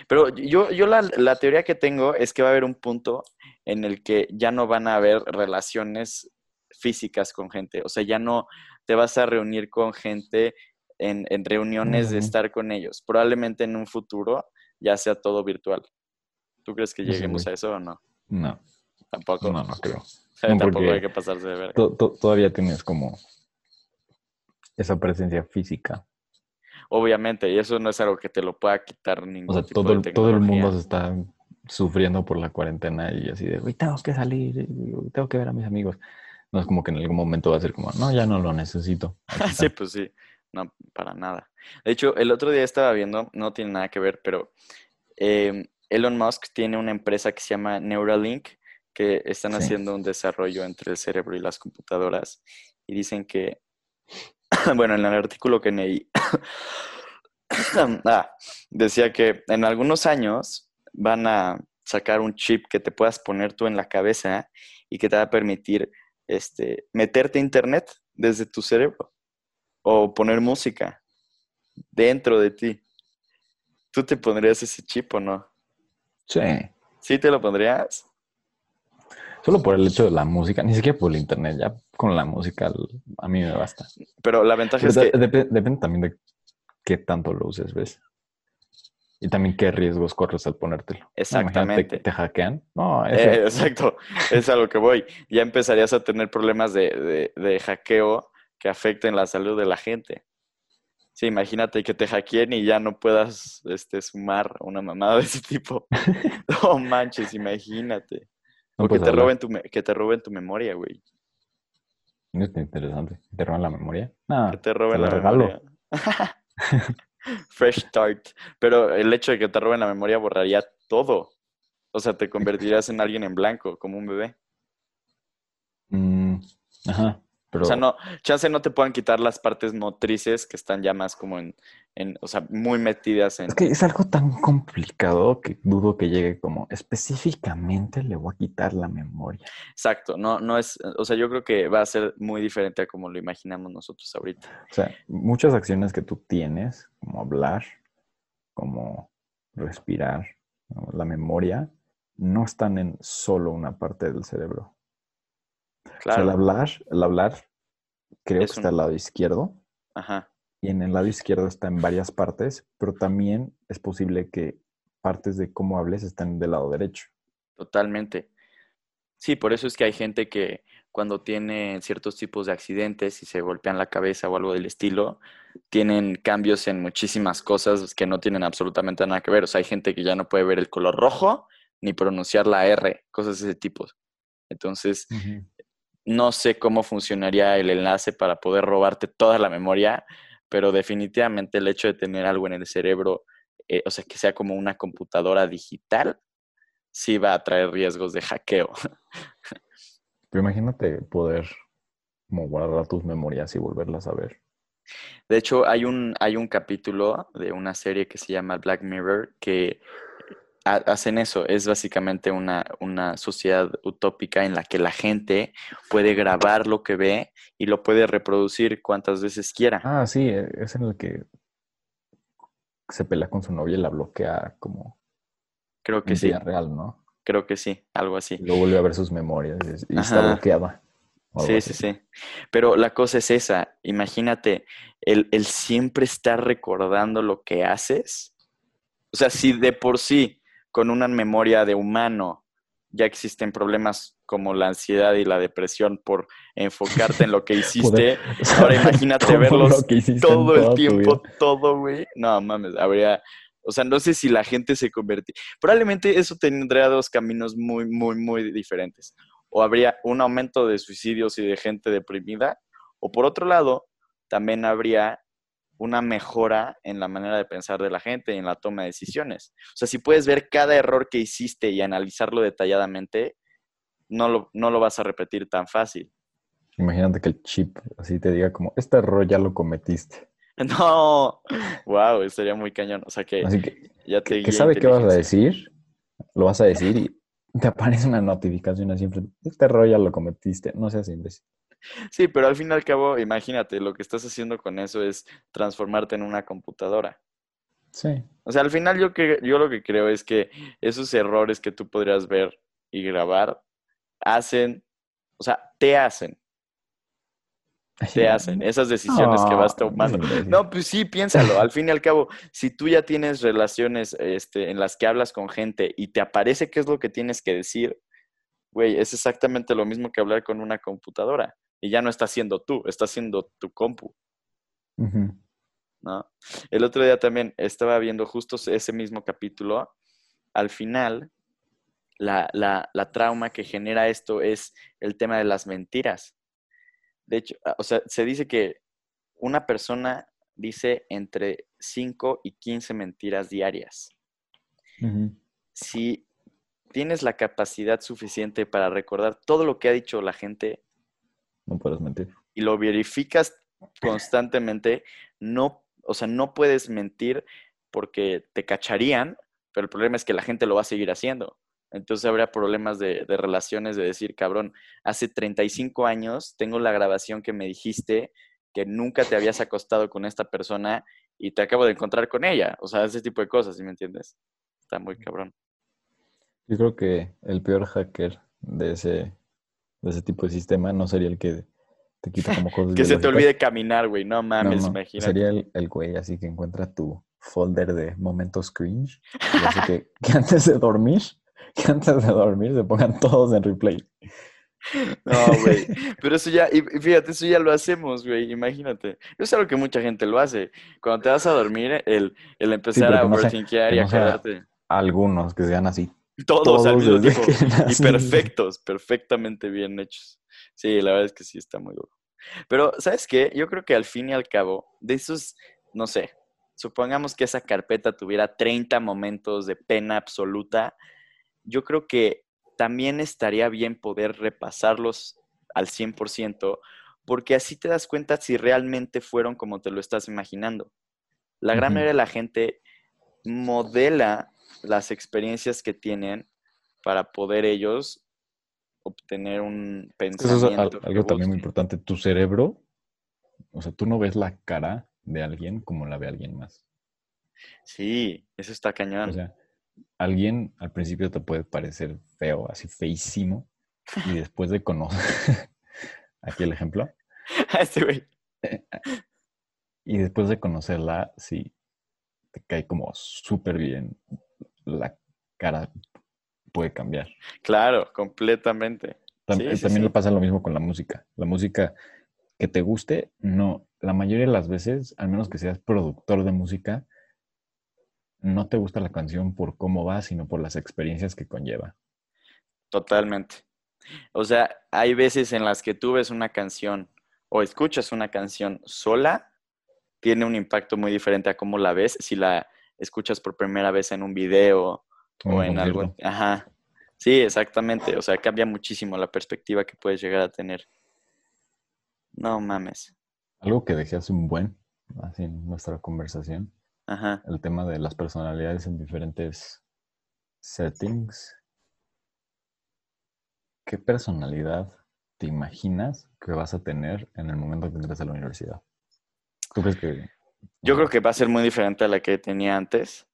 Pero yo, yo la, la teoría que tengo es que va a haber un punto en el que ya no van a haber relaciones físicas con gente. O sea, ya no te vas a reunir con gente en, en reuniones de estar con ellos. Probablemente en un futuro ya sea todo virtual. ¿Tú crees que lleguemos a eso o no? No, Tampoco. no, no creo. Tampoco hay que pasarse de ver. To- to- todavía tienes como esa presencia física. Obviamente, y eso no es algo que te lo pueda quitar ningún O sea, tipo todo de todo el mundo se está sufriendo por la cuarentena y así de, güey, tengo que salir, y tengo que ver a mis amigos. No es como que en algún momento va a ser como, no, ya no lo necesito. Sí, está". pues sí, no, para nada. De hecho, el otro día estaba viendo, no tiene nada que ver, pero eh, Elon Musk tiene una empresa que se llama Neuralink, que están Sí. haciendo un desarrollo entre el cerebro y las computadoras, y dicen que, bueno, en el artículo que leí, ah, decía que en algunos años van a sacar un chip que te puedas poner tú en la cabeza y que te va a permitir este, meterte a internet desde tu cerebro o poner música dentro de ti. ¿Tú te pondrías ese chip o no? Sí. ¿Sí te lo pondrías? Solo por el hecho de la música, ni siquiera por el internet, ya con la música a mí me basta. Pero la ventaja Pero es que... de- depe- depende también de qué tanto lo uses, ¿ves? Y también qué riesgos corres al ponértelo. Exactamente. que ¿Te hackean? No, Eh, exacto, es a lo que voy. Ya empezarías a tener problemas de, de- de hackeo que afecten la salud de la gente. Sí, imagínate que te hackeen y ya no puedas este, sumar una mamada de ese tipo. No manches, imagínate. no O que puedes te, roben tu, que te roben tu memoria, güey. No es interesante. ¿Te roban la memoria? No, Que te roben la memoria. Fresh start. Pero el hecho de que te roben la memoria borraría todo. O sea, te convertirías en alguien en blanco, como un bebé. Mm, ajá, pero O sea, no, chance no te puedan quitar las partes motrices que están ya más como en, en o sea, muy metidas en... es que es algo tan complicado que dudo que llegue como específicamente le voy a quitar la memoria. Exacto, no, no es, o sea, yo creo que va a ser muy diferente a como lo imaginamos nosotros ahorita. O sea, muchas acciones que tú tienes, como hablar, como respirar, ¿no? la memoria, no están en solo una parte del cerebro. O sea, el Claro, hablar, el hablar creo Es que está al lado izquierdo ajá, y en el lado izquierdo está en varias partes, pero también es posible que partes de cómo hables están del lado derecho. totalmente. Sí, por eso es que hay gente que cuando tiene ciertos tipos de accidentes y se golpean la cabeza o algo del estilo, tienen cambios en muchísimas cosas que no tienen absolutamente nada que ver. O sea, hay gente que ya no puede ver el color rojo ni pronunciar la R, cosas de ese tipo. Entonces, no sé cómo funcionaría el enlace para poder robarte toda la memoria, pero definitivamente el hecho de tener algo en el cerebro, eh, o sea, que sea como una computadora digital, sí va a traer riesgos de hackeo. Pero imagínate poder como guardar tus memorias y volverlas a ver. De hecho, hay un, hay un capítulo de una serie que se llama Black Mirror que hacen eso. Es básicamente una, una sociedad utópica en la que la gente puede grabar lo que ve y lo puede reproducir cuantas veces quiera. Ah, sí, e- es en el que se pelea con su novia y la bloquea como Creo que en sí, vida real, ¿no? creo que sí, algo así. Luego vuelve a ver sus memorias y, está Ajá. bloqueada. Sí, así. sí, sí. Pero la cosa es esa. Imagínate, el, el siempre estar recordando lo que haces. O sea, si de por sí, con una memoria de humano, ya existen problemas como la ansiedad y la depresión por enfocarte en lo que hiciste, ahora imagínate Todo verlos todo el tiempo, todo, güey. No mames, habría. O sea, no sé si la gente se convertía. Probablemente eso tendría dos caminos muy, muy, muy diferentes. O habría un aumento de suicidios y de gente deprimida, o por otro lado, también habría una mejora en la manera de pensar de la gente y en la toma de decisiones. O sea, si puedes ver cada error que hiciste y analizarlo detalladamente, no lo, no lo vas a repetir tan fácil. Imagínate que el chip así te diga como, este error ya lo cometiste. No, wow, sería muy cañón. O sea que, Así que, ya te que guía sabe qué vas a decir, lo vas a decir y te aparece una notificación así siempre. Este error ya lo cometiste. No seas imbécil. Sí, pero al fin y al cabo, imagínate, lo que estás haciendo con eso es transformarte en una computadora. Sí. O sea, al final yo, que, yo lo que creo es que esos errores que tú podrías ver y grabar hacen, o sea, te hacen, te hacen esas decisiones que vas tomando. No, pues sí, piénsalo. Al fin y al cabo, si tú ya tienes relaciones este, en las que hablas con gente y te aparece qué es lo que tienes que decir, güey, es exactamente lo mismo que hablar con una computadora. Y ya no está siendo tú, está siendo tu compu. El otro día también estaba viendo justo ese mismo capítulo. Al final, la, la, la trauma que genera esto es el tema de las mentiras. De hecho, o sea, se dice que una persona dice entre 5 y 15 mentiras diarias. Si tienes la capacidad suficiente para recordar todo lo que ha dicho la gente No puedes mentir. y lo verificas constantemente, no, o sea, no puedes mentir porque te cacharían, pero el problema es que la gente lo va a seguir haciendo. Entonces habría problemas de, de relaciones de decir, cabrón, hace 35 años tengo la grabación que me dijiste que nunca te habías acostado con esta persona y te acabo de encontrar con ella. O sea, ese tipo de cosas, ¿sí me entiendes? Está muy cabrón. Yo creo que el peor hacker de ese, de ese tipo de sistema no sería el que te quita como cosas Que se te olvide caminar, güey. No No, mames, no, imagínate. Sería el, el güey así que encuentra tu folder de momentos cringe y hace que, que antes de dormir, que antes de dormir se pongan todos en replay. No, güey. Pero eso ya, y fíjate, eso ya lo hacemos, güey. Imagínate. Es algo que mucha gente lo hace. Cuando te vas a dormir, el, el empezar a no overthinkear que y no sea- acordarte. Algunos que sean así. Todos, al mismo desde tiempo. que Y perfectos, perfectamente bien hechos. Sí, la verdad es que sí está muy duro. Pero, ¿sabes qué? Yo creo que al fin y al cabo, de esos, no sé, supongamos que esa carpeta tuviera 30 momentos de pena absoluta, yo creo que también estaría bien poder repasarlos al 100%, porque así te das cuenta si realmente fueron como te lo estás imaginando. La gran mayoría de la gente modela las experiencias que tienen para poder ellos obtener un que Eso es pensamiento. algo también muy importante. Tu cerebro, o sea, tú no ves la cara de alguien como la ve alguien más. Sí, eso está cañón. O sea, alguien al principio te puede parecer feo, así feísimo, y después de conocer, aquí el ejemplo, Este güey. y después de conocerla, sí, te cae como súper bien, la cara puede cambiar. Claro, completamente. Sí, sí, también sí. le pasa lo mismo con la música. La música que te guste, no, la mayoría de las veces, al menos que seas productor de música, no te gusta la canción por cómo va, sino por las experiencias que conlleva. Totalmente. O sea, hay veces en las que tú ves una canción o escuchas una canción sola, tiene un impacto muy diferente a cómo la ves si la escuchas por primera vez en un video Como o en concierto. Ajá. Sí, exactamente. O sea, cambia muchísimo la perspectiva que puedes llegar a tener. No mames. Algo que dejé hace un buen, así en nuestra conversación, Ajá. el tema de las personalidades en diferentes settings. ¿Qué personalidad te imaginas que vas a tener en el momento que entres a la universidad? ¿Tú crees que... Yo creo que va a ser muy diferente a la que tenía antes.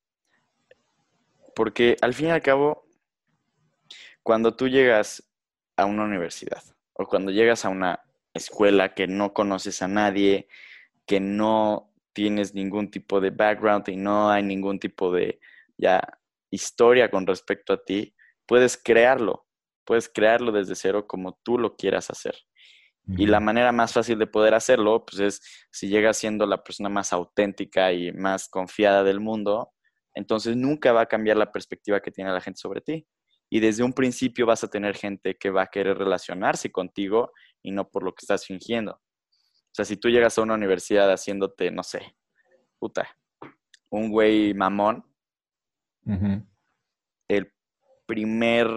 Porque al fin y al cabo, cuando tú llegas a una universidad o cuando llegas a una escuela que no conoces a nadie, que no tienes ningún tipo de background y no hay ningún tipo de ya historia con respecto a ti, puedes crearlo. Puedes crearlo desde cero como tú lo quieras hacer. Y la manera más fácil de poder hacerlo, pues es si llegas siendo la persona más auténtica y más confiada del mundo, entonces nunca va a cambiar la perspectiva que tiene la gente sobre ti. Y desde un principio vas a tener gente que va a querer relacionarse contigo y no por lo que estás fingiendo. O sea, si tú llegas a una universidad haciéndote, no sé, puta, un güey mamón, el primer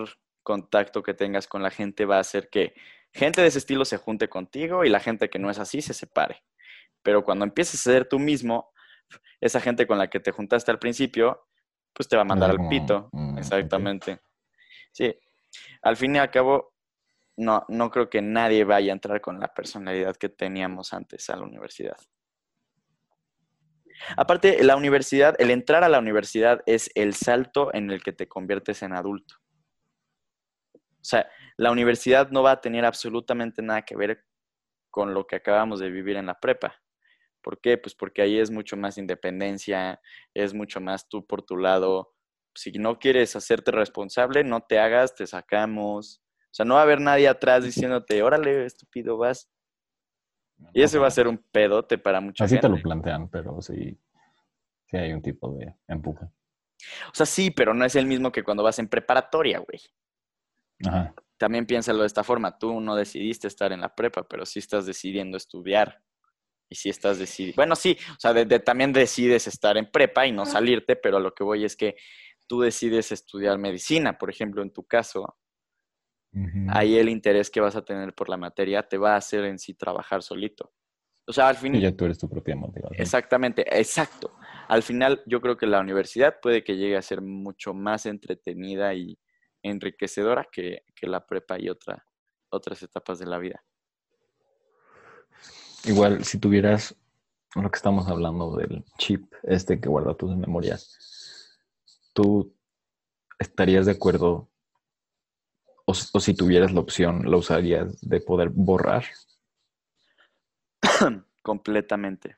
contacto que tengas con la gente va a hacer que gente de ese estilo se junte contigo y la gente que no es así se separe. Pero cuando empieces a ser tú mismo, esa gente con la que te juntaste al principio, pues te va a mandar al pito. Exactamente. Sí. Al fin y al cabo, no, no creo que nadie vaya a entrar con la personalidad que teníamos antes a la universidad. Aparte, la universidad, el entrar a la universidad es el salto en el que te conviertes en adulto. O sea, la universidad no va a tener absolutamente nada que ver con lo que acabamos de vivir en la prepa. ¿Por qué? Pues porque ahí es mucho más independencia, es mucho más tú por tu lado. Si no quieres hacerte responsable, no te hagas, te sacamos. O sea, no va a haber nadie atrás diciéndote, órale, estúpido, vas. Y ese va a ser un pedote para mucha Así te lo gente. plantean, pero sí, sí hay un tipo de empuje. O sea, sí, pero no es el mismo que cuando vas en preparatoria, güey. Ajá. También piénsalo de esta forma. Tú no decidiste estar en la prepa, pero sí estás decidiendo estudiar. Y sí estás decidiendo. Bueno, sí, o sea, de- de- también decides estar en prepa y no salirte, pero a lo que voy es que tú decides estudiar medicina, por ejemplo, en tu caso. Ujú. Ahí el interés que vas a tener por la materia te va a hacer en sí trabajar solito. O sea, al fin Y ya tú eres tu propia motivación. Exactamente, exacto. Al final, yo creo que la universidad puede que llegue a ser mucho más entretenida y enriquecedora que, que la prepa y otra, otras etapas de la vida. Igual, si tuvieras lo que estamos hablando del chip, este que guarda tus memorias, ¿tú estarías de acuerdo? O, o si tuvieras la opción, ¿la usarías de poder borrar? completamente,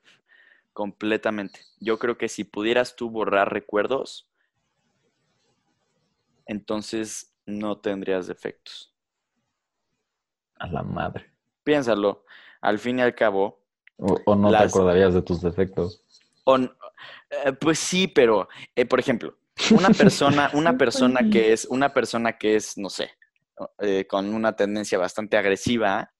completamente. Yo creo que si pudieras tú borrar recuerdos, entonces no tendrías defectos. A la madre. Piénsalo, al fin y al cabo, O, o no Las- te acordarías de tus defectos. O eh, pues sí, pero, eh, por ejemplo, una persona, una persona que es, una persona que es, no sé, eh, con una tendencia bastante agresiva,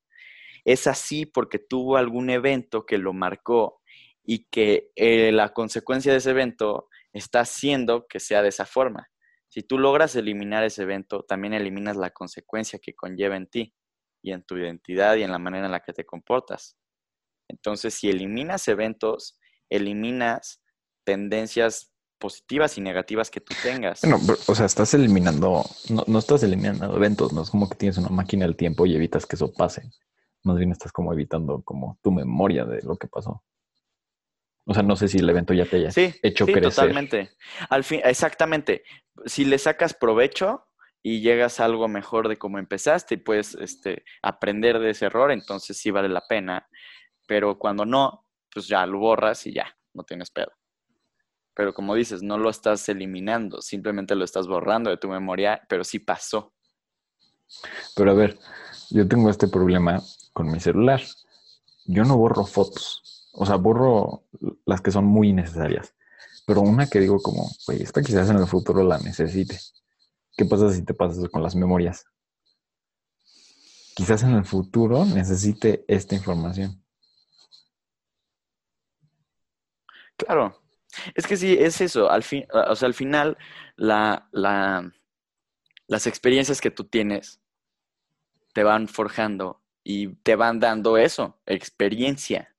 es así porque tuvo algún evento que lo marcó y que la consecuencia de ese evento está haciendo que sea de esa forma. Si tú logras eliminar ese evento, también eliminas la consecuencia que conlleva en ti y en tu identidad y en la manera en la que te comportas. Entonces, si eliminas eventos, eliminas tendencias positivas y negativas que tú tengas. Bueno, pero, o sea, estás eliminando, no, no estás eliminando eventos, no es como que tienes una máquina del tiempo y evitas que eso pase. Más bien estás como evitando como tu memoria de lo que pasó. O sea, no sé si el evento ya te haya sí, hecho sí, crecer. totalmente. Al fin, exactamente. Si le sacas provecho y llegas a algo mejor de cómo empezaste y puedes este, aprender de ese error, entonces sí vale la pena. Pero cuando no, pues ya lo borras y ya, no tienes pedo. Pero como dices, no lo estás eliminando, simplemente lo estás borrando de tu memoria, pero sí pasó. Pero a ver, yo tengo este problema con mi celular. Yo no borro fotos. O sea, borro las que son muy necesarias. Pero una que digo como, güey, esta quizás en el futuro la necesite. ¿Qué pasa si te pasas con las memorias? Quizás en el futuro necesite esta información. Claro. Es que sí, es eso. Al o sea, al final, la, la, las experiencias que tú tienes te van forjando y te van dando eso, experiencia.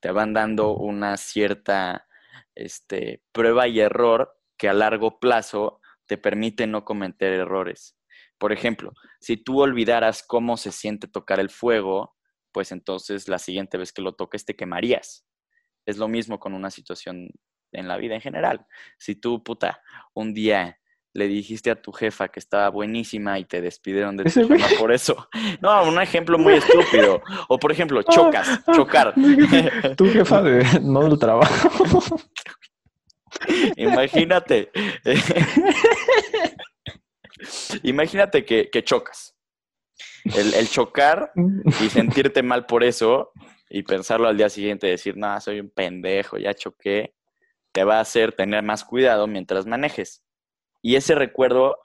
Te van dando una cierta este, prueba y error que a largo plazo te permite no cometer errores. Por ejemplo, si tú olvidaras cómo se siente tocar el fuego, pues entonces la siguiente vez que lo toques te quemarías. Es lo mismo con una situación en la vida en general. Si tú, puta, un día le dijiste a tu jefa que estaba buenísima y te despidieron de tu chamba por eso. No, un ejemplo muy estúpido. O por ejemplo, chocas, chocar. Tu jefa de, no del trabajo. Imagínate. Imagínate que, que chocas. El, el chocar y sentirte mal por eso y pensarlo al día siguiente decir, no, soy un pendejo, ya choqué, te va a hacer tener más cuidado mientras manejes. Y ese recuerdo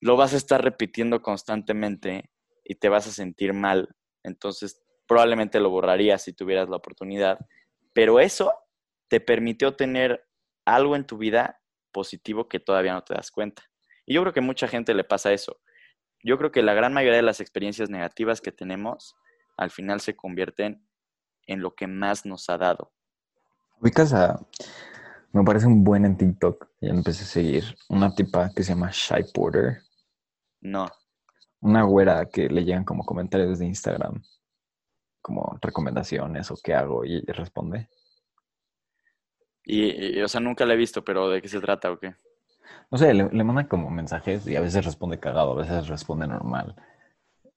lo vas a estar repitiendo constantemente y te vas a sentir mal. Entonces, probablemente lo borrarías si tuvieras la oportunidad. Pero eso te permitió tener algo en tu vida positivo que todavía no te das cuenta. Y yo creo que mucha gente le pasa eso. Yo creo que la gran mayoría de las experiencias negativas que tenemos al final se convierten en lo que más nos ha dado. Me parece un buen en TikTok. Ya empecé a seguir una tipa que se llama Shy Porter. No. Una güera que le llegan como comentarios de Instagram, como recomendaciones o qué hago, y ella responde. Y, y, o sea, nunca la he visto, pero ¿de qué se trata o qué? No sé, le, le mandan como mensajes y a veces responde cagado, a veces responde normal.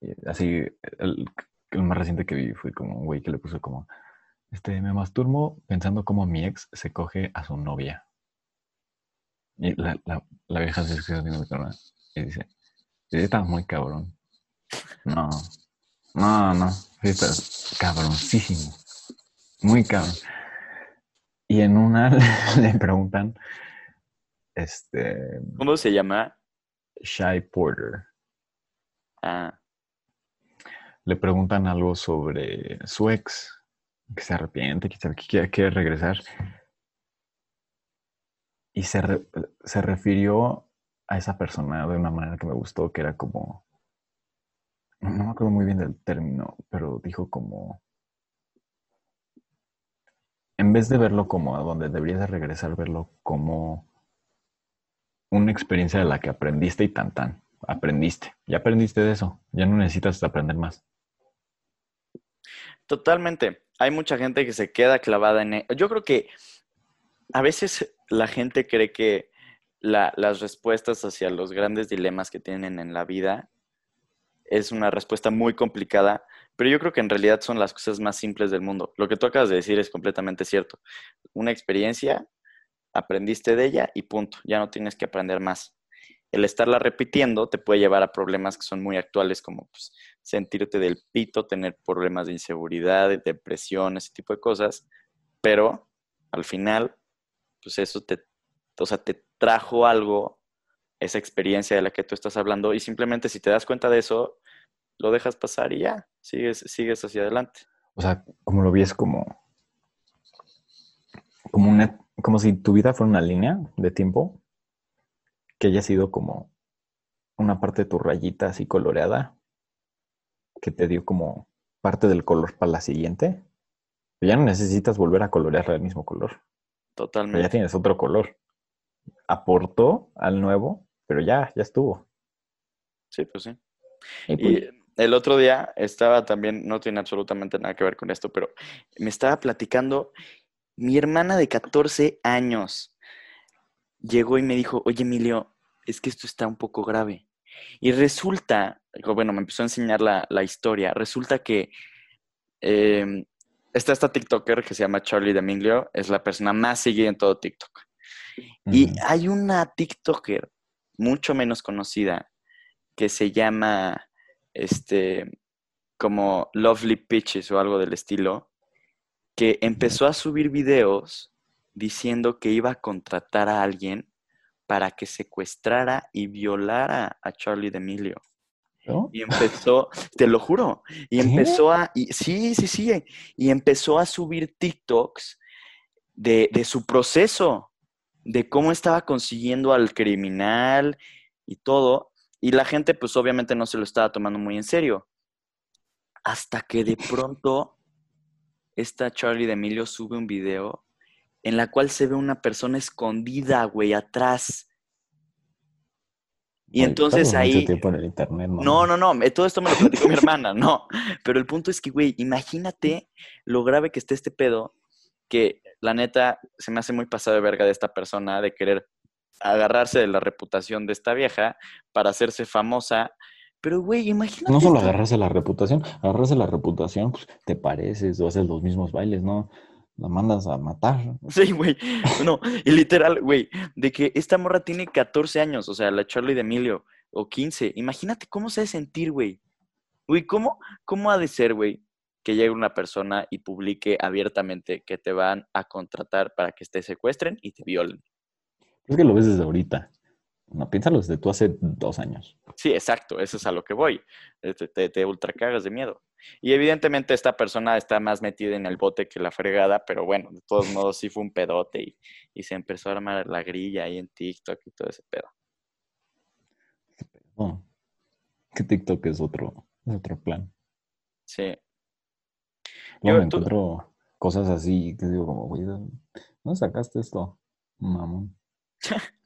Y así, el, el más reciente que vi fue como un güey que le puso como, este, me masturbo pensando cómo mi ex se coge a su novia. Y la, la, la vieja se queda viendo y dice, sí, estás muy cabrón. No, no, no, sí, estás cabroncísimo. Muy cabrón. Y en una le preguntan, este... ¿Cómo se llama? Shy Porter. Ah. Le preguntan algo sobre su ex, que se arrepiente, que quiere, quiere regresar. Y se, se refirió a esa persona de una manera que me gustó, que era como... No me acuerdo muy bien del término, pero dijo como... En vez de verlo como a donde deberías de regresar, verlo como una experiencia de la que aprendiste y tan tan. Aprendiste. Ya aprendiste de eso. Ya no necesitas aprender más. Totalmente. Hay mucha gente que se queda clavada en... E, Yo creo que a veces la gente cree que la, las respuestas hacia los grandes dilemas que tienen en la vida es una respuesta muy complicada, pero yo creo que en realidad son las cosas más simples del mundo. Lo que tú acabas de decir es completamente cierto. Una experiencia, aprendiste de ella y punto, ya no tienes que aprender más. El estarla repitiendo te puede llevar a problemas que son muy actuales, como pues, sentirte del pito, tener problemas de inseguridad, de depresión, ese tipo de cosas, pero al final, pues eso te, o sea, te trajo algo, esa experiencia de la que tú estás hablando, y simplemente si te das cuenta de eso, lo dejas pasar y ya, sigues, sigues hacia adelante. O sea, como lo ves como, como, una, como si tu vida fuera una línea de tiempo que haya sido como una parte de tu rayita así coloreada que te dio como parte del color para la siguiente. Ya no necesitas volver a colorear el mismo color. Totalmente. Ya tienes otro color. Aportó al nuevo, pero ya, ya estuvo. Sí, pues sí. Y, pues, y el otro día estaba también, no tiene absolutamente nada que ver con esto, pero me estaba platicando mi hermana de 14 años. Llegó y me dijo, oye Emilio, es que esto está un poco grave. Y resulta, bueno, me empezó a enseñar la, la historia, resulta que eh, está esta TikToker que se llama Charlie D'Amelio, es la persona más seguida en todo TikTok. Uh -huh. Y hay una TikToker mucho menos conocida que se llama, este, como Lovely Pitches o algo del estilo, que empezó a subir videos diciendo que iba a contratar a alguien para que secuestrara y violara a Charlie D'Amelio. ¿No? Y empezó, te lo juro, y empezó a, y, sí, sí, sí, y empezó a subir TikToks de, de su proceso, de cómo estaba consiguiendo al criminal y todo, y la gente pues obviamente no se lo estaba tomando muy en serio. Hasta que de pronto esta Charlie D'Amelio sube un video en la cual se ve una persona escondida, güey, atrás. Y entonces ahí... En el internet, ¿no? no, no, no, todo esto me lo platicó mi hermana, no. Pero el punto es que, güey, imagínate lo grave que está este pedo, que la neta se me hace muy pasado de verga de esta persona de querer agarrarse de la reputación de esta vieja para hacerse famosa. Pero, güey, imagínate. No solo agarrarse la reputación, agarrarse la reputación, pues te pareces o haces los mismos bailes, ¿no? La mandas a matar. Sí, güey. No, y literal, güey, de que esta morra tiene 14 años, o sea, la Charlie de Emilio, o 15. Imagínate cómo se ha de sentir, güey. Güey, ¿cómo, ¿cómo ha de ser, güey, que llegue una persona y publique abiertamente que te van a contratar para que te secuestren y te violen? Es que lo ves desde ahorita. No, piénsalo desde tú hace dos años. Sí, exacto, eso es a lo que voy. Eh, Te, te, te ultra cagas de miedo. Y evidentemente esta persona está más metida en el bote que la fregada, pero bueno, de todos modos sí fue un pedote y, y se empezó a armar la grilla ahí en TikTok y todo ese pedo. No. Que TikTok es otro, es otro plan. Sí. Yo- me tú- encuentro cosas así que digo como, güey, ¿de ¿dónde sacaste esto? Mamón.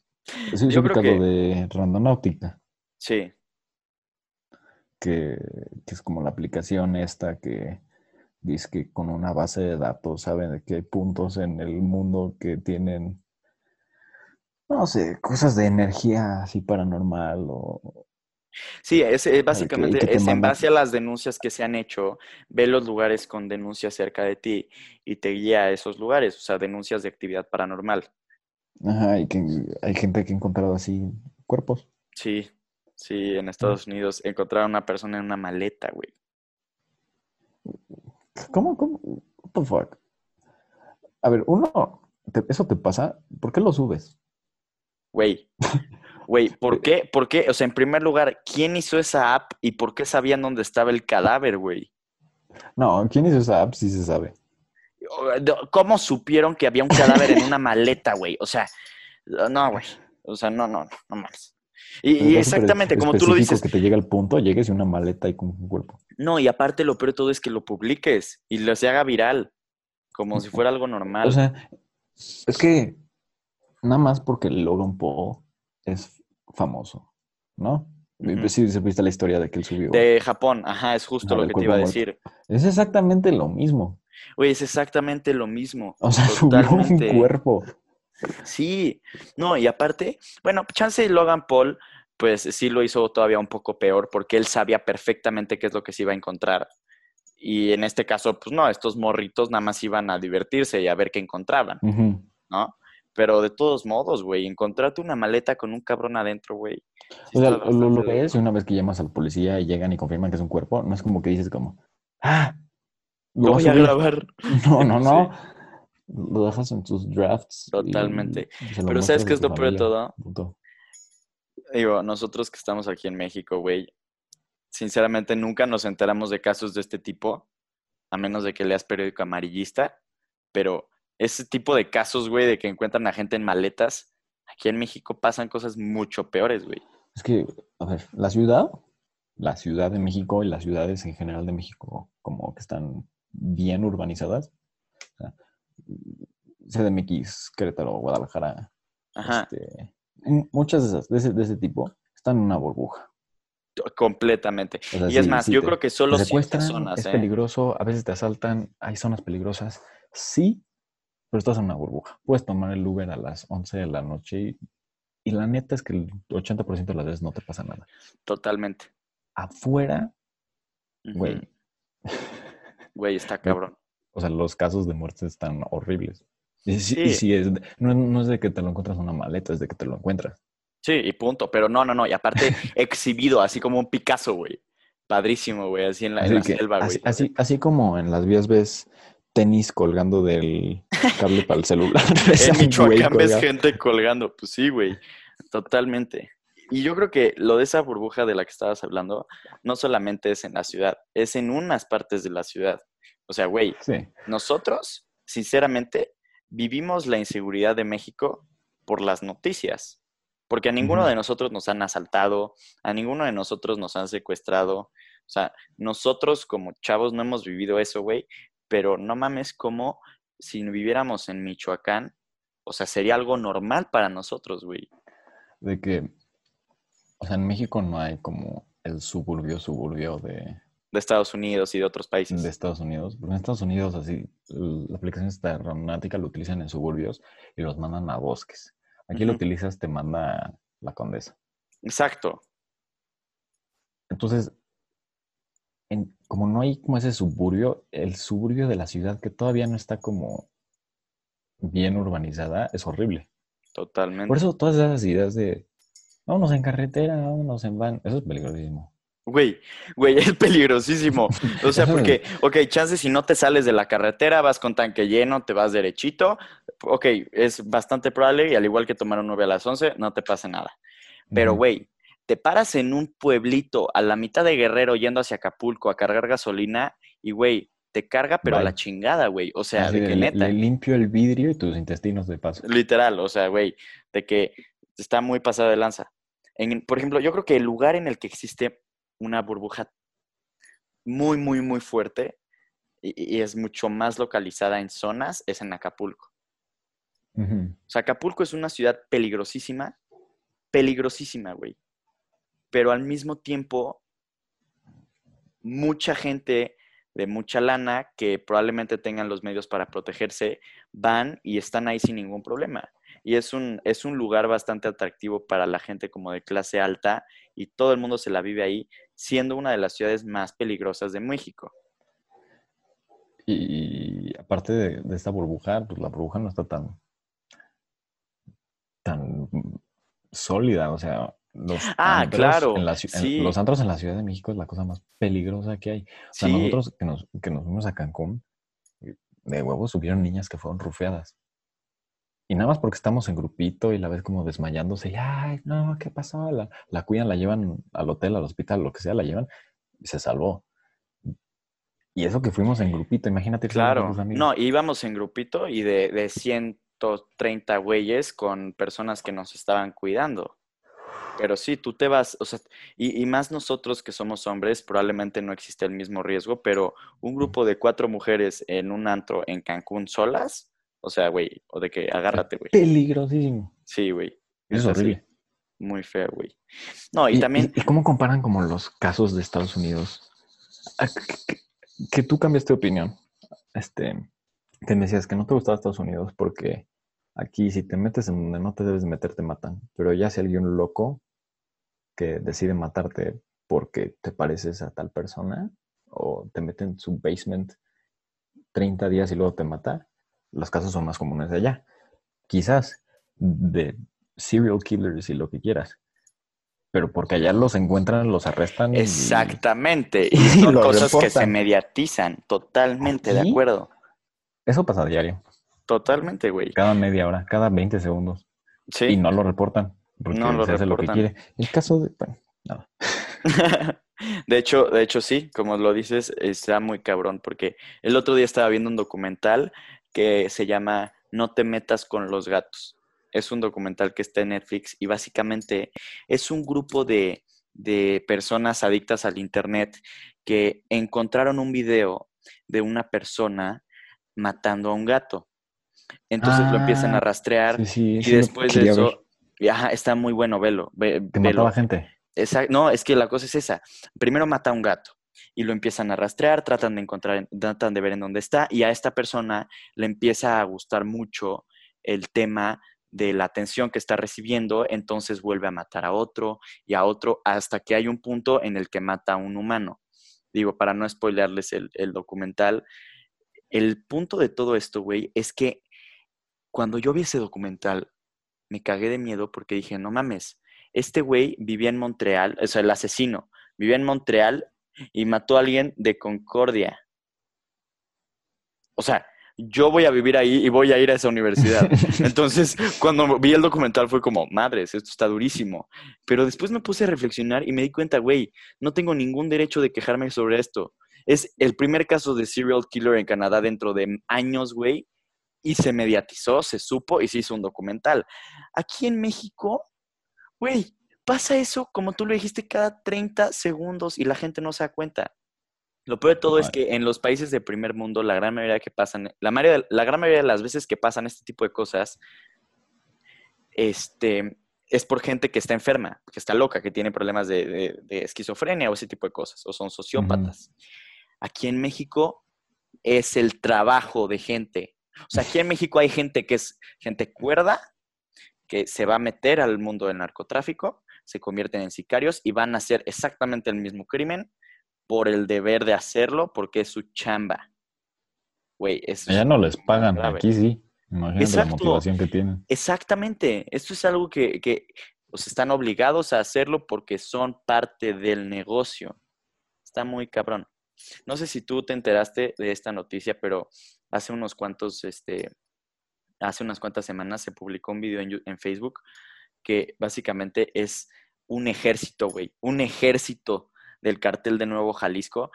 Es Yo creo que- de Randonáutica, Sí, que, que es como la aplicación esta que dice que con una base de datos saben de que hay puntos en el mundo que tienen, no sé, cosas de energía así paranormal o... Sí, es, es que básicamente te es en base a las denuncias que se han hecho, ve los lugares con denuncias cerca de ti y te guía a esos lugares, o sea, denuncias de actividad paranormal. Ajá, y que hay gente que ha encontrado así cuerpos. Sí, sí, en Estados Unidos encontraron a una persona en una maleta, güey. ¿Cómo, cómo? What the fuck? A ver, uno, te- ¿eso te pasa? ¿Por qué lo subes? Güey, güey, ¿por qué? ¿Por qué? O sea, en primer lugar, ¿quién hizo esa app y por qué sabían dónde estaba el cadáver, güey? No, ¿quién hizo esa app? Sí se sabe. ¿Cómo supieron que había un cadáver en una maleta, güey? O sea, no, güey. O sea, no, no, no, no más. Y, exactamente, como tú lo dices, que te llega al punto, llegues y una maleta y con un cuerpo. no, y aparte lo peor de todo es que lo publiques y lo se haga viral, como si fuera algo normal. O sea, es que nada más porque Logan Paul es famoso, ¿no? Ujú. pues sí, se viste la historia de que él subió. de Japón, ajá, es justo Ajá, lo que te iba a decir. Es exactamente lo mismo. Güey, es exactamente lo mismo. O sea, subió Totalmente. un cuerpo. Sí, no, y aparte, bueno, chance Logan Paul, pues sí lo hizo todavía un poco peor porque él sabía perfectamente qué es lo que se iba a encontrar. Y en este caso, pues no, estos morritos nada más iban a divertirse y a ver qué encontraban. ¿no? Pero de todos modos, güey, encontrarte una maleta con un cabrón adentro, güey. sí O sea, lo, lo ves y una vez que llamas al policía y llegan y confirman que es un cuerpo, no es como que dices como, ah, Lo voy a subir". grabar. No, no, no. Lo dejas en tus drafts. Totalmente. Pero ¿sabes qué es lo peor de todo? punto. Digo, nosotros que estamos aquí en México, güey, sinceramente nunca nos enteramos de casos de este tipo, a menos de que leas periódico amarillista, pero ese tipo de casos, güey, de que encuentran a gente en maletas, aquí en México pasan cosas mucho peores, güey. Es que, a ver, la ciudad, la ciudad de México y las ciudades en general de México, como que están bien urbanizadas. O sea, CDMX, Querétaro, Guadalajara, Ajá, este, muchas de esas, de ese, de ese tipo, están en una burbuja. completamente. O sea, Y es sí, más, sí yo te- creo que solo ciertas zonas, es ¿eh? peligroso, a veces te asaltan, hay zonas peligrosas, sí, pero estás en una burbuja. Puedes tomar el Uber a las 11 de la noche y, y la neta es que el 80% de las veces no te pasa nada. Totalmente. Afuera, güey, Güey, está cabrón. o sea, los casos de muerte están horribles. Y sí, y sí es, no, no es de que te lo encuentras en una maleta, es de que te lo encuentras. Sí, y punto. Pero no, no, no. Y aparte, exhibido, así como un Picasso, güey. Padrísimo, güey. Así en la, en Así, la que, selva, güey. así, así, así como en las vías ves tenis colgando del cable para el celular. En Michoacán ves gente colgando. Pues sí, güey. Totalmente. Y yo creo que lo de esa burbuja de la que estabas hablando, no solamente es en la ciudad, es en unas partes de la ciudad. O sea, güey, Sí. nosotros, sinceramente, vivimos la inseguridad de México por las noticias. Porque a ninguno de nosotros nos han asaltado, a ninguno de nosotros nos han secuestrado. O sea, nosotros como chavos no hemos vivido eso, güey. Pero no mames, como si viviéramos en Michoacán, o sea, sería algo normal para nosotros, güey. De que, o sea, en México no hay como el suburbio, suburbio de, De Estados Unidos y de otros países. de Estados Unidos. Porque en Estados Unidos, así, la aplicación esta aeronáutica lo utilizan en suburbios y los mandan a bosques. Aquí lo utilizas, te manda la condesa. Exacto. Entonces, en- como no hay como ese suburbio, el suburbio de la ciudad que todavía no está como bien urbanizada, es horrible. Totalmente. Por eso todas esas ideas de vámonos en carretera, vámonos en van, eso es peligrosísimo. Güey, güey, es peligrosísimo. O sea, porque, ok, chance si no te sales de la carretera, vas con tanque lleno, te vas derechito, ok, es bastante probable y al igual que tomar un 9 a las 11, no te pasa nada. Pero, güey, te paras en un pueblito a la mitad de Guerrero yendo hacia Acapulco a cargar gasolina y, güey, te carga, pero a la chingada, güey. O sea, Así de que le, neta, le limpio el vidrio y tus intestinos de paso. literal, o sea, güey, de que está muy pasado de lanza. En, por ejemplo, yo creo que el lugar en el que existe una burbuja muy, muy, muy fuerte y, y es mucho más localizada en zonas es en Acapulco. O sea, Acapulco es una ciudad peligrosísima, peligrosísima, güey. Pero al mismo tiempo, mucha gente de mucha lana que probablemente tengan los medios para protegerse, van y están ahí sin ningún problema. Y es un, es un lugar bastante atractivo para la gente como de clase alta y todo el mundo se la vive ahí, siendo una de las ciudades más peligrosas de México. Y, aparte de, de esta burbuja, pues la burbuja no está tan, tan sólida. O sea, los Ah, antros claro, en la ciu- en- sí. los antros en la Ciudad de México es la cosa más peligrosa que hay. O sea, Sí, nosotros que nos, que nos fuimos a Cancún, de huevos subieron niñas que fueron rufeadas. Y nada más porque estamos en grupito y la ves como desmayándose, y ay, no, ¿qué pasó? La, la cuidan, la llevan al hotel, al hospital, lo que sea, la llevan y se salvó. Y eso que fuimos en grupito, imagínate. Claro, no, íbamos en grupito y de, de 130 güeyes con personas que nos estaban cuidando. Pero sí, tú te vas, o sea, y, y más nosotros que somos hombres, probablemente no existe el mismo riesgo, pero un grupo de cuatro mujeres en un antro en Cancún solas, o sea, güey, o de que agárrate, güey. Peligrosísimo. Sí, güey. Es sí, horrible. Muy feo, güey. No, y ¿Y, también, y- cómo comparan como los casos de Estados Unidos? Ah, Que tú cambiaste de opinión. Este, que me decías que no te gustaba Estados Unidos porque aquí si te metes en donde no te debes meter te matan. Pero ya si alguien loco que decide matarte porque te pareces a tal persona o te mete en su basement 30 días y luego te mata, los casos son más comunes allá. Quizás de serial killers y lo que quieras. Pero porque allá los encuentran, los arrestan. exactamente, y y son cosas que se reportan. mediatizan, totalmente de acuerdo. Eso pasa a diario, Totalmente, güey. cada media hora, cada 20 segundos. Sí. Y no lo reportan. Porque No lo se hace lo que reportan. quiere. El caso de. Bueno, nada. De hecho, de hecho, sí, como lo dices, está muy cabrón, porque el otro día estaba viendo un documental que se llama No te metas con los gatos. Es un documental que está en Netflix y básicamente es un grupo de, de personas adictas al Internet que encontraron un video de una persona matando a un gato. Entonces lo empiezan a Ah, rastrear Sí, sí. y sí después de eso, ajá, está muy bueno, velo, ve- velo. mataba gente. Esa- no, es que la cosa es esa. Primero mata a un gato y lo empiezan a rastrear, tratan de encontrar, en- tratan de ver en dónde está y a esta persona le empieza a gustar mucho el tema de la atención que está recibiendo, entonces vuelve a matar a otro y a otro hasta que hay un punto en el que mata a un humano. Digo, para no spoilearles el, el documental, el punto de todo esto, güey, es que cuando yo vi ese documental, me cagué de miedo porque dije, no mames, este güey vivía en Montreal, o sea, el asesino, vivía en Montreal y mató a alguien de Concordia. O sea, yo voy a vivir ahí y voy a ir a esa universidad. Entonces, cuando vi el documental fue como, madres, esto está durísimo. Pero después me puse a reflexionar y me di cuenta, güey, no tengo ningún derecho de quejarme sobre esto. Es el primer caso de serial killer en Canadá dentro de años, güey, y se mediatizó, se supo y se hizo un documental. Aquí en México, güey, pasa eso, como tú lo dijiste, cada 30 segundos y la gente no se da cuenta. Lo peor de todo es que en los países de primer mundo, la gran mayoría que pasan, la, mayoría- la gran mayoría de las veces que pasan este tipo de cosas, este, es por gente que está enferma, que está loca, que tiene problemas de, de- de esquizofrenia o ese tipo de cosas, o son sociópatas. Aquí en México es el trabajo de gente. O sea, aquí en México hay gente que es gente cuerda, que se va a meter al mundo del narcotráfico, se convierten en sicarios y van a hacer exactamente el mismo crimen por el deber de hacerlo, porque es su chamba. Güey, eso es no les pagan, grave. aquí sí. Imagínate Exacto. la motivación que tienen. Exactamente. Esto es algo que, que pues, están obligados a hacerlo porque son parte del negocio. Está muy cabrón. No sé si tú te enteraste de esta noticia, pero hace unos cuantos, este, hace unas cuantas semanas se publicó un video en, en Facebook que básicamente es un ejército, güey, un ejército del cartel de Nuevo Jalisco,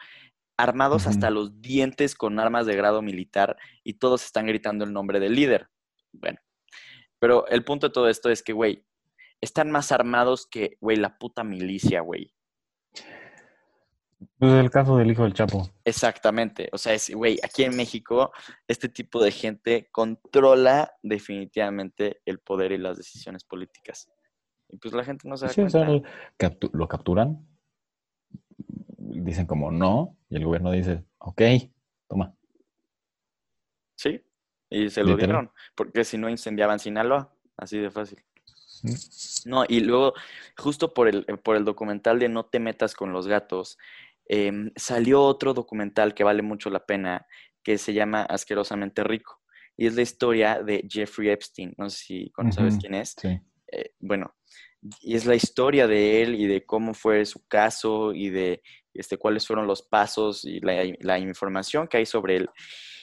armados hasta los dientes con armas de grado militar y todos están gritando el nombre del líder. Bueno, pero el punto de todo esto es que, güey, están más armados que, güey, la puta milicia, güey. Pues el caso del hijo del Chapo. Exactamente. O sea, es, güey, aquí en México, este tipo de gente controla definitivamente el poder y las decisiones políticas. Y pues la gente no se da Sí, o sea, captu- lo capturan, dicen como no, y el gobierno dice, ok, toma. Sí, y se lo dieron, porque si no incendiaban Sinaloa, así de fácil. No, y luego, justo por el, por el documental de No te metas con los gatos, em, salió otro documental que vale mucho la pena, que se llama Asquerosamente Rico. Y es la historia de Jeffrey Epstein. No sé si sabes quién es. Sí. Eh, bueno, y es la historia de él y de cómo fue su caso y de este, cuáles fueron los pasos y la, la información que hay sobre él.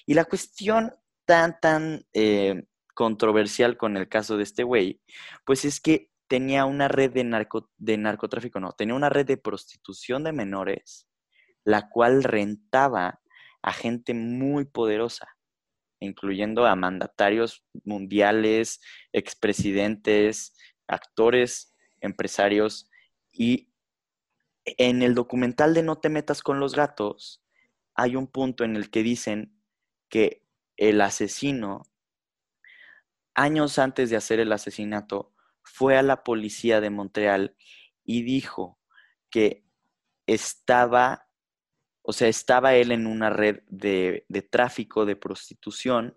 Y la cuestión tan, tan eh, controversial con el caso de este güey, pues es que tenía una red de, narco, de narcotráfico, no, tenía una red de prostitución de menores, la cual rentaba a gente muy poderosa, incluyendo a mandatarios mundiales, expresidentes, actores, empresarios. Y en el documental de No te metas con los gatos, hay un punto en el que dicen que el asesino, años antes de hacer el asesinato, fue a la policía de Montreal y dijo que estaba, o sea, estaba él en una red de, de tráfico, de prostitución,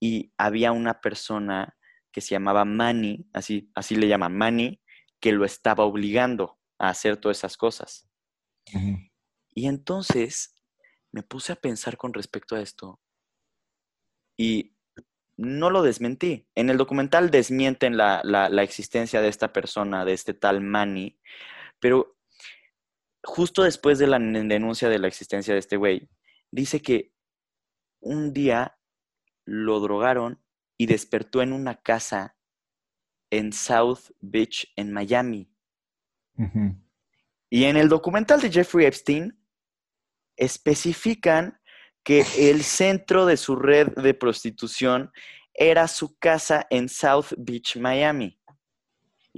y había una persona que se llamaba Manny, así, así le llaman Manny, que lo estaba obligando a hacer todas esas cosas. Y entonces me puse a pensar con respecto a esto y no lo desmentí. En el documental desmienten la, la- la existencia de esta persona, de este tal Manny, pero justo después de la denuncia de la existencia de este güey, dice que un día lo drogaron y despertó en una casa en South Beach, en Miami. Y en el documental de Jeffrey Epstein especifican que el centro de su red de prostitución era su casa en South Beach, Miami.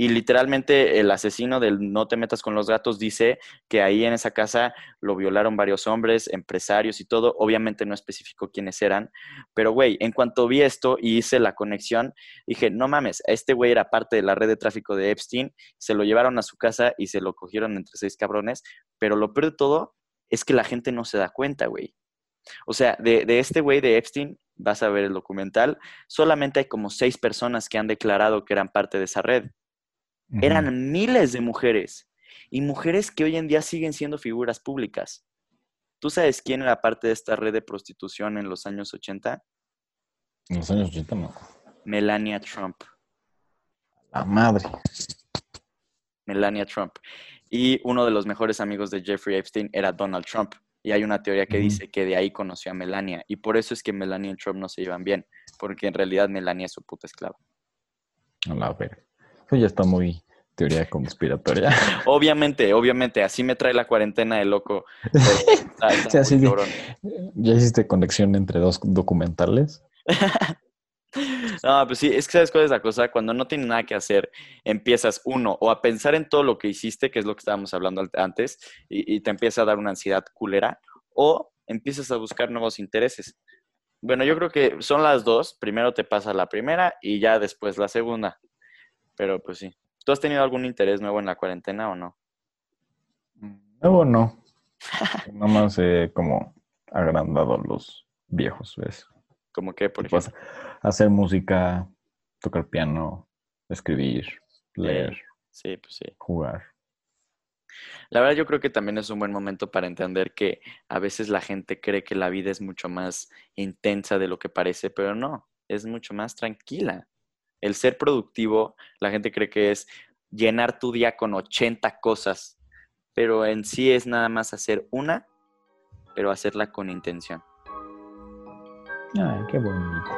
Y literalmente el asesino del No te metas con los gatos dice que ahí en esa casa lo violaron varios hombres, empresarios y todo. Obviamente no especificó quiénes eran. Pero, güey, en cuanto vi esto y hice la conexión, dije, no mames, este güey era parte de la red de tráfico de Epstein, se lo llevaron a su casa y se lo cogieron entre seis cabrones. Pero lo peor de todo es que la gente no se da cuenta, güey. O sea, de, de este güey de Epstein, vas a ver el documental, solamente hay como seis personas que han declarado que eran parte de esa red. Eran miles de mujeres y mujeres que hoy en día siguen siendo figuras públicas. ¿Tú sabes quién era parte de esta red de prostitución en los años 80? En los años 80 no. Melania Trump. La madre. Melania Trump. Y uno de los mejores amigos de Jeffrey Epstein era Donald Trump. Y hay una teoría que dice que de ahí conoció a Melania. Y por eso es que Melania y Trump no se llevan bien. Porque en realidad Melania es su puta esclava. A la verga. Eso ya está muy teoría conspiratoria. Obviamente, obviamente, así me trae la cuarentena de loco. está- así. ¿Ya hiciste conexión entre dos documentales? No, pues sí, es que sabes cuál es la cosa, cuando no tienes nada que hacer, empiezas uno, o a pensar en todo lo que hiciste, que es lo que estábamos hablando antes, y, y te empieza a dar una ansiedad culera, o empiezas a buscar nuevos intereses. Bueno, yo creo que son las dos, primero te pasa la primera y ya después la segunda, pero pues sí. ¿Tú has tenido algún interés nuevo en la cuarentena o no? Nuevo no. Nada más he como agrandado los viejos, ¿ves? Como que, por ejemplo, hacer música, tocar piano, escribir, leer, sí, pues sí. jugar. La verdad yo creo que también es un buen momento para entender que a veces la gente cree que la vida es mucho más intensa de lo que parece, pero no, es mucho más tranquila. El ser productivo, la gente cree que es llenar tu día con 80 cosas, pero en sí es nada más hacer una, pero hacerla con intención. Ay, qué bonito.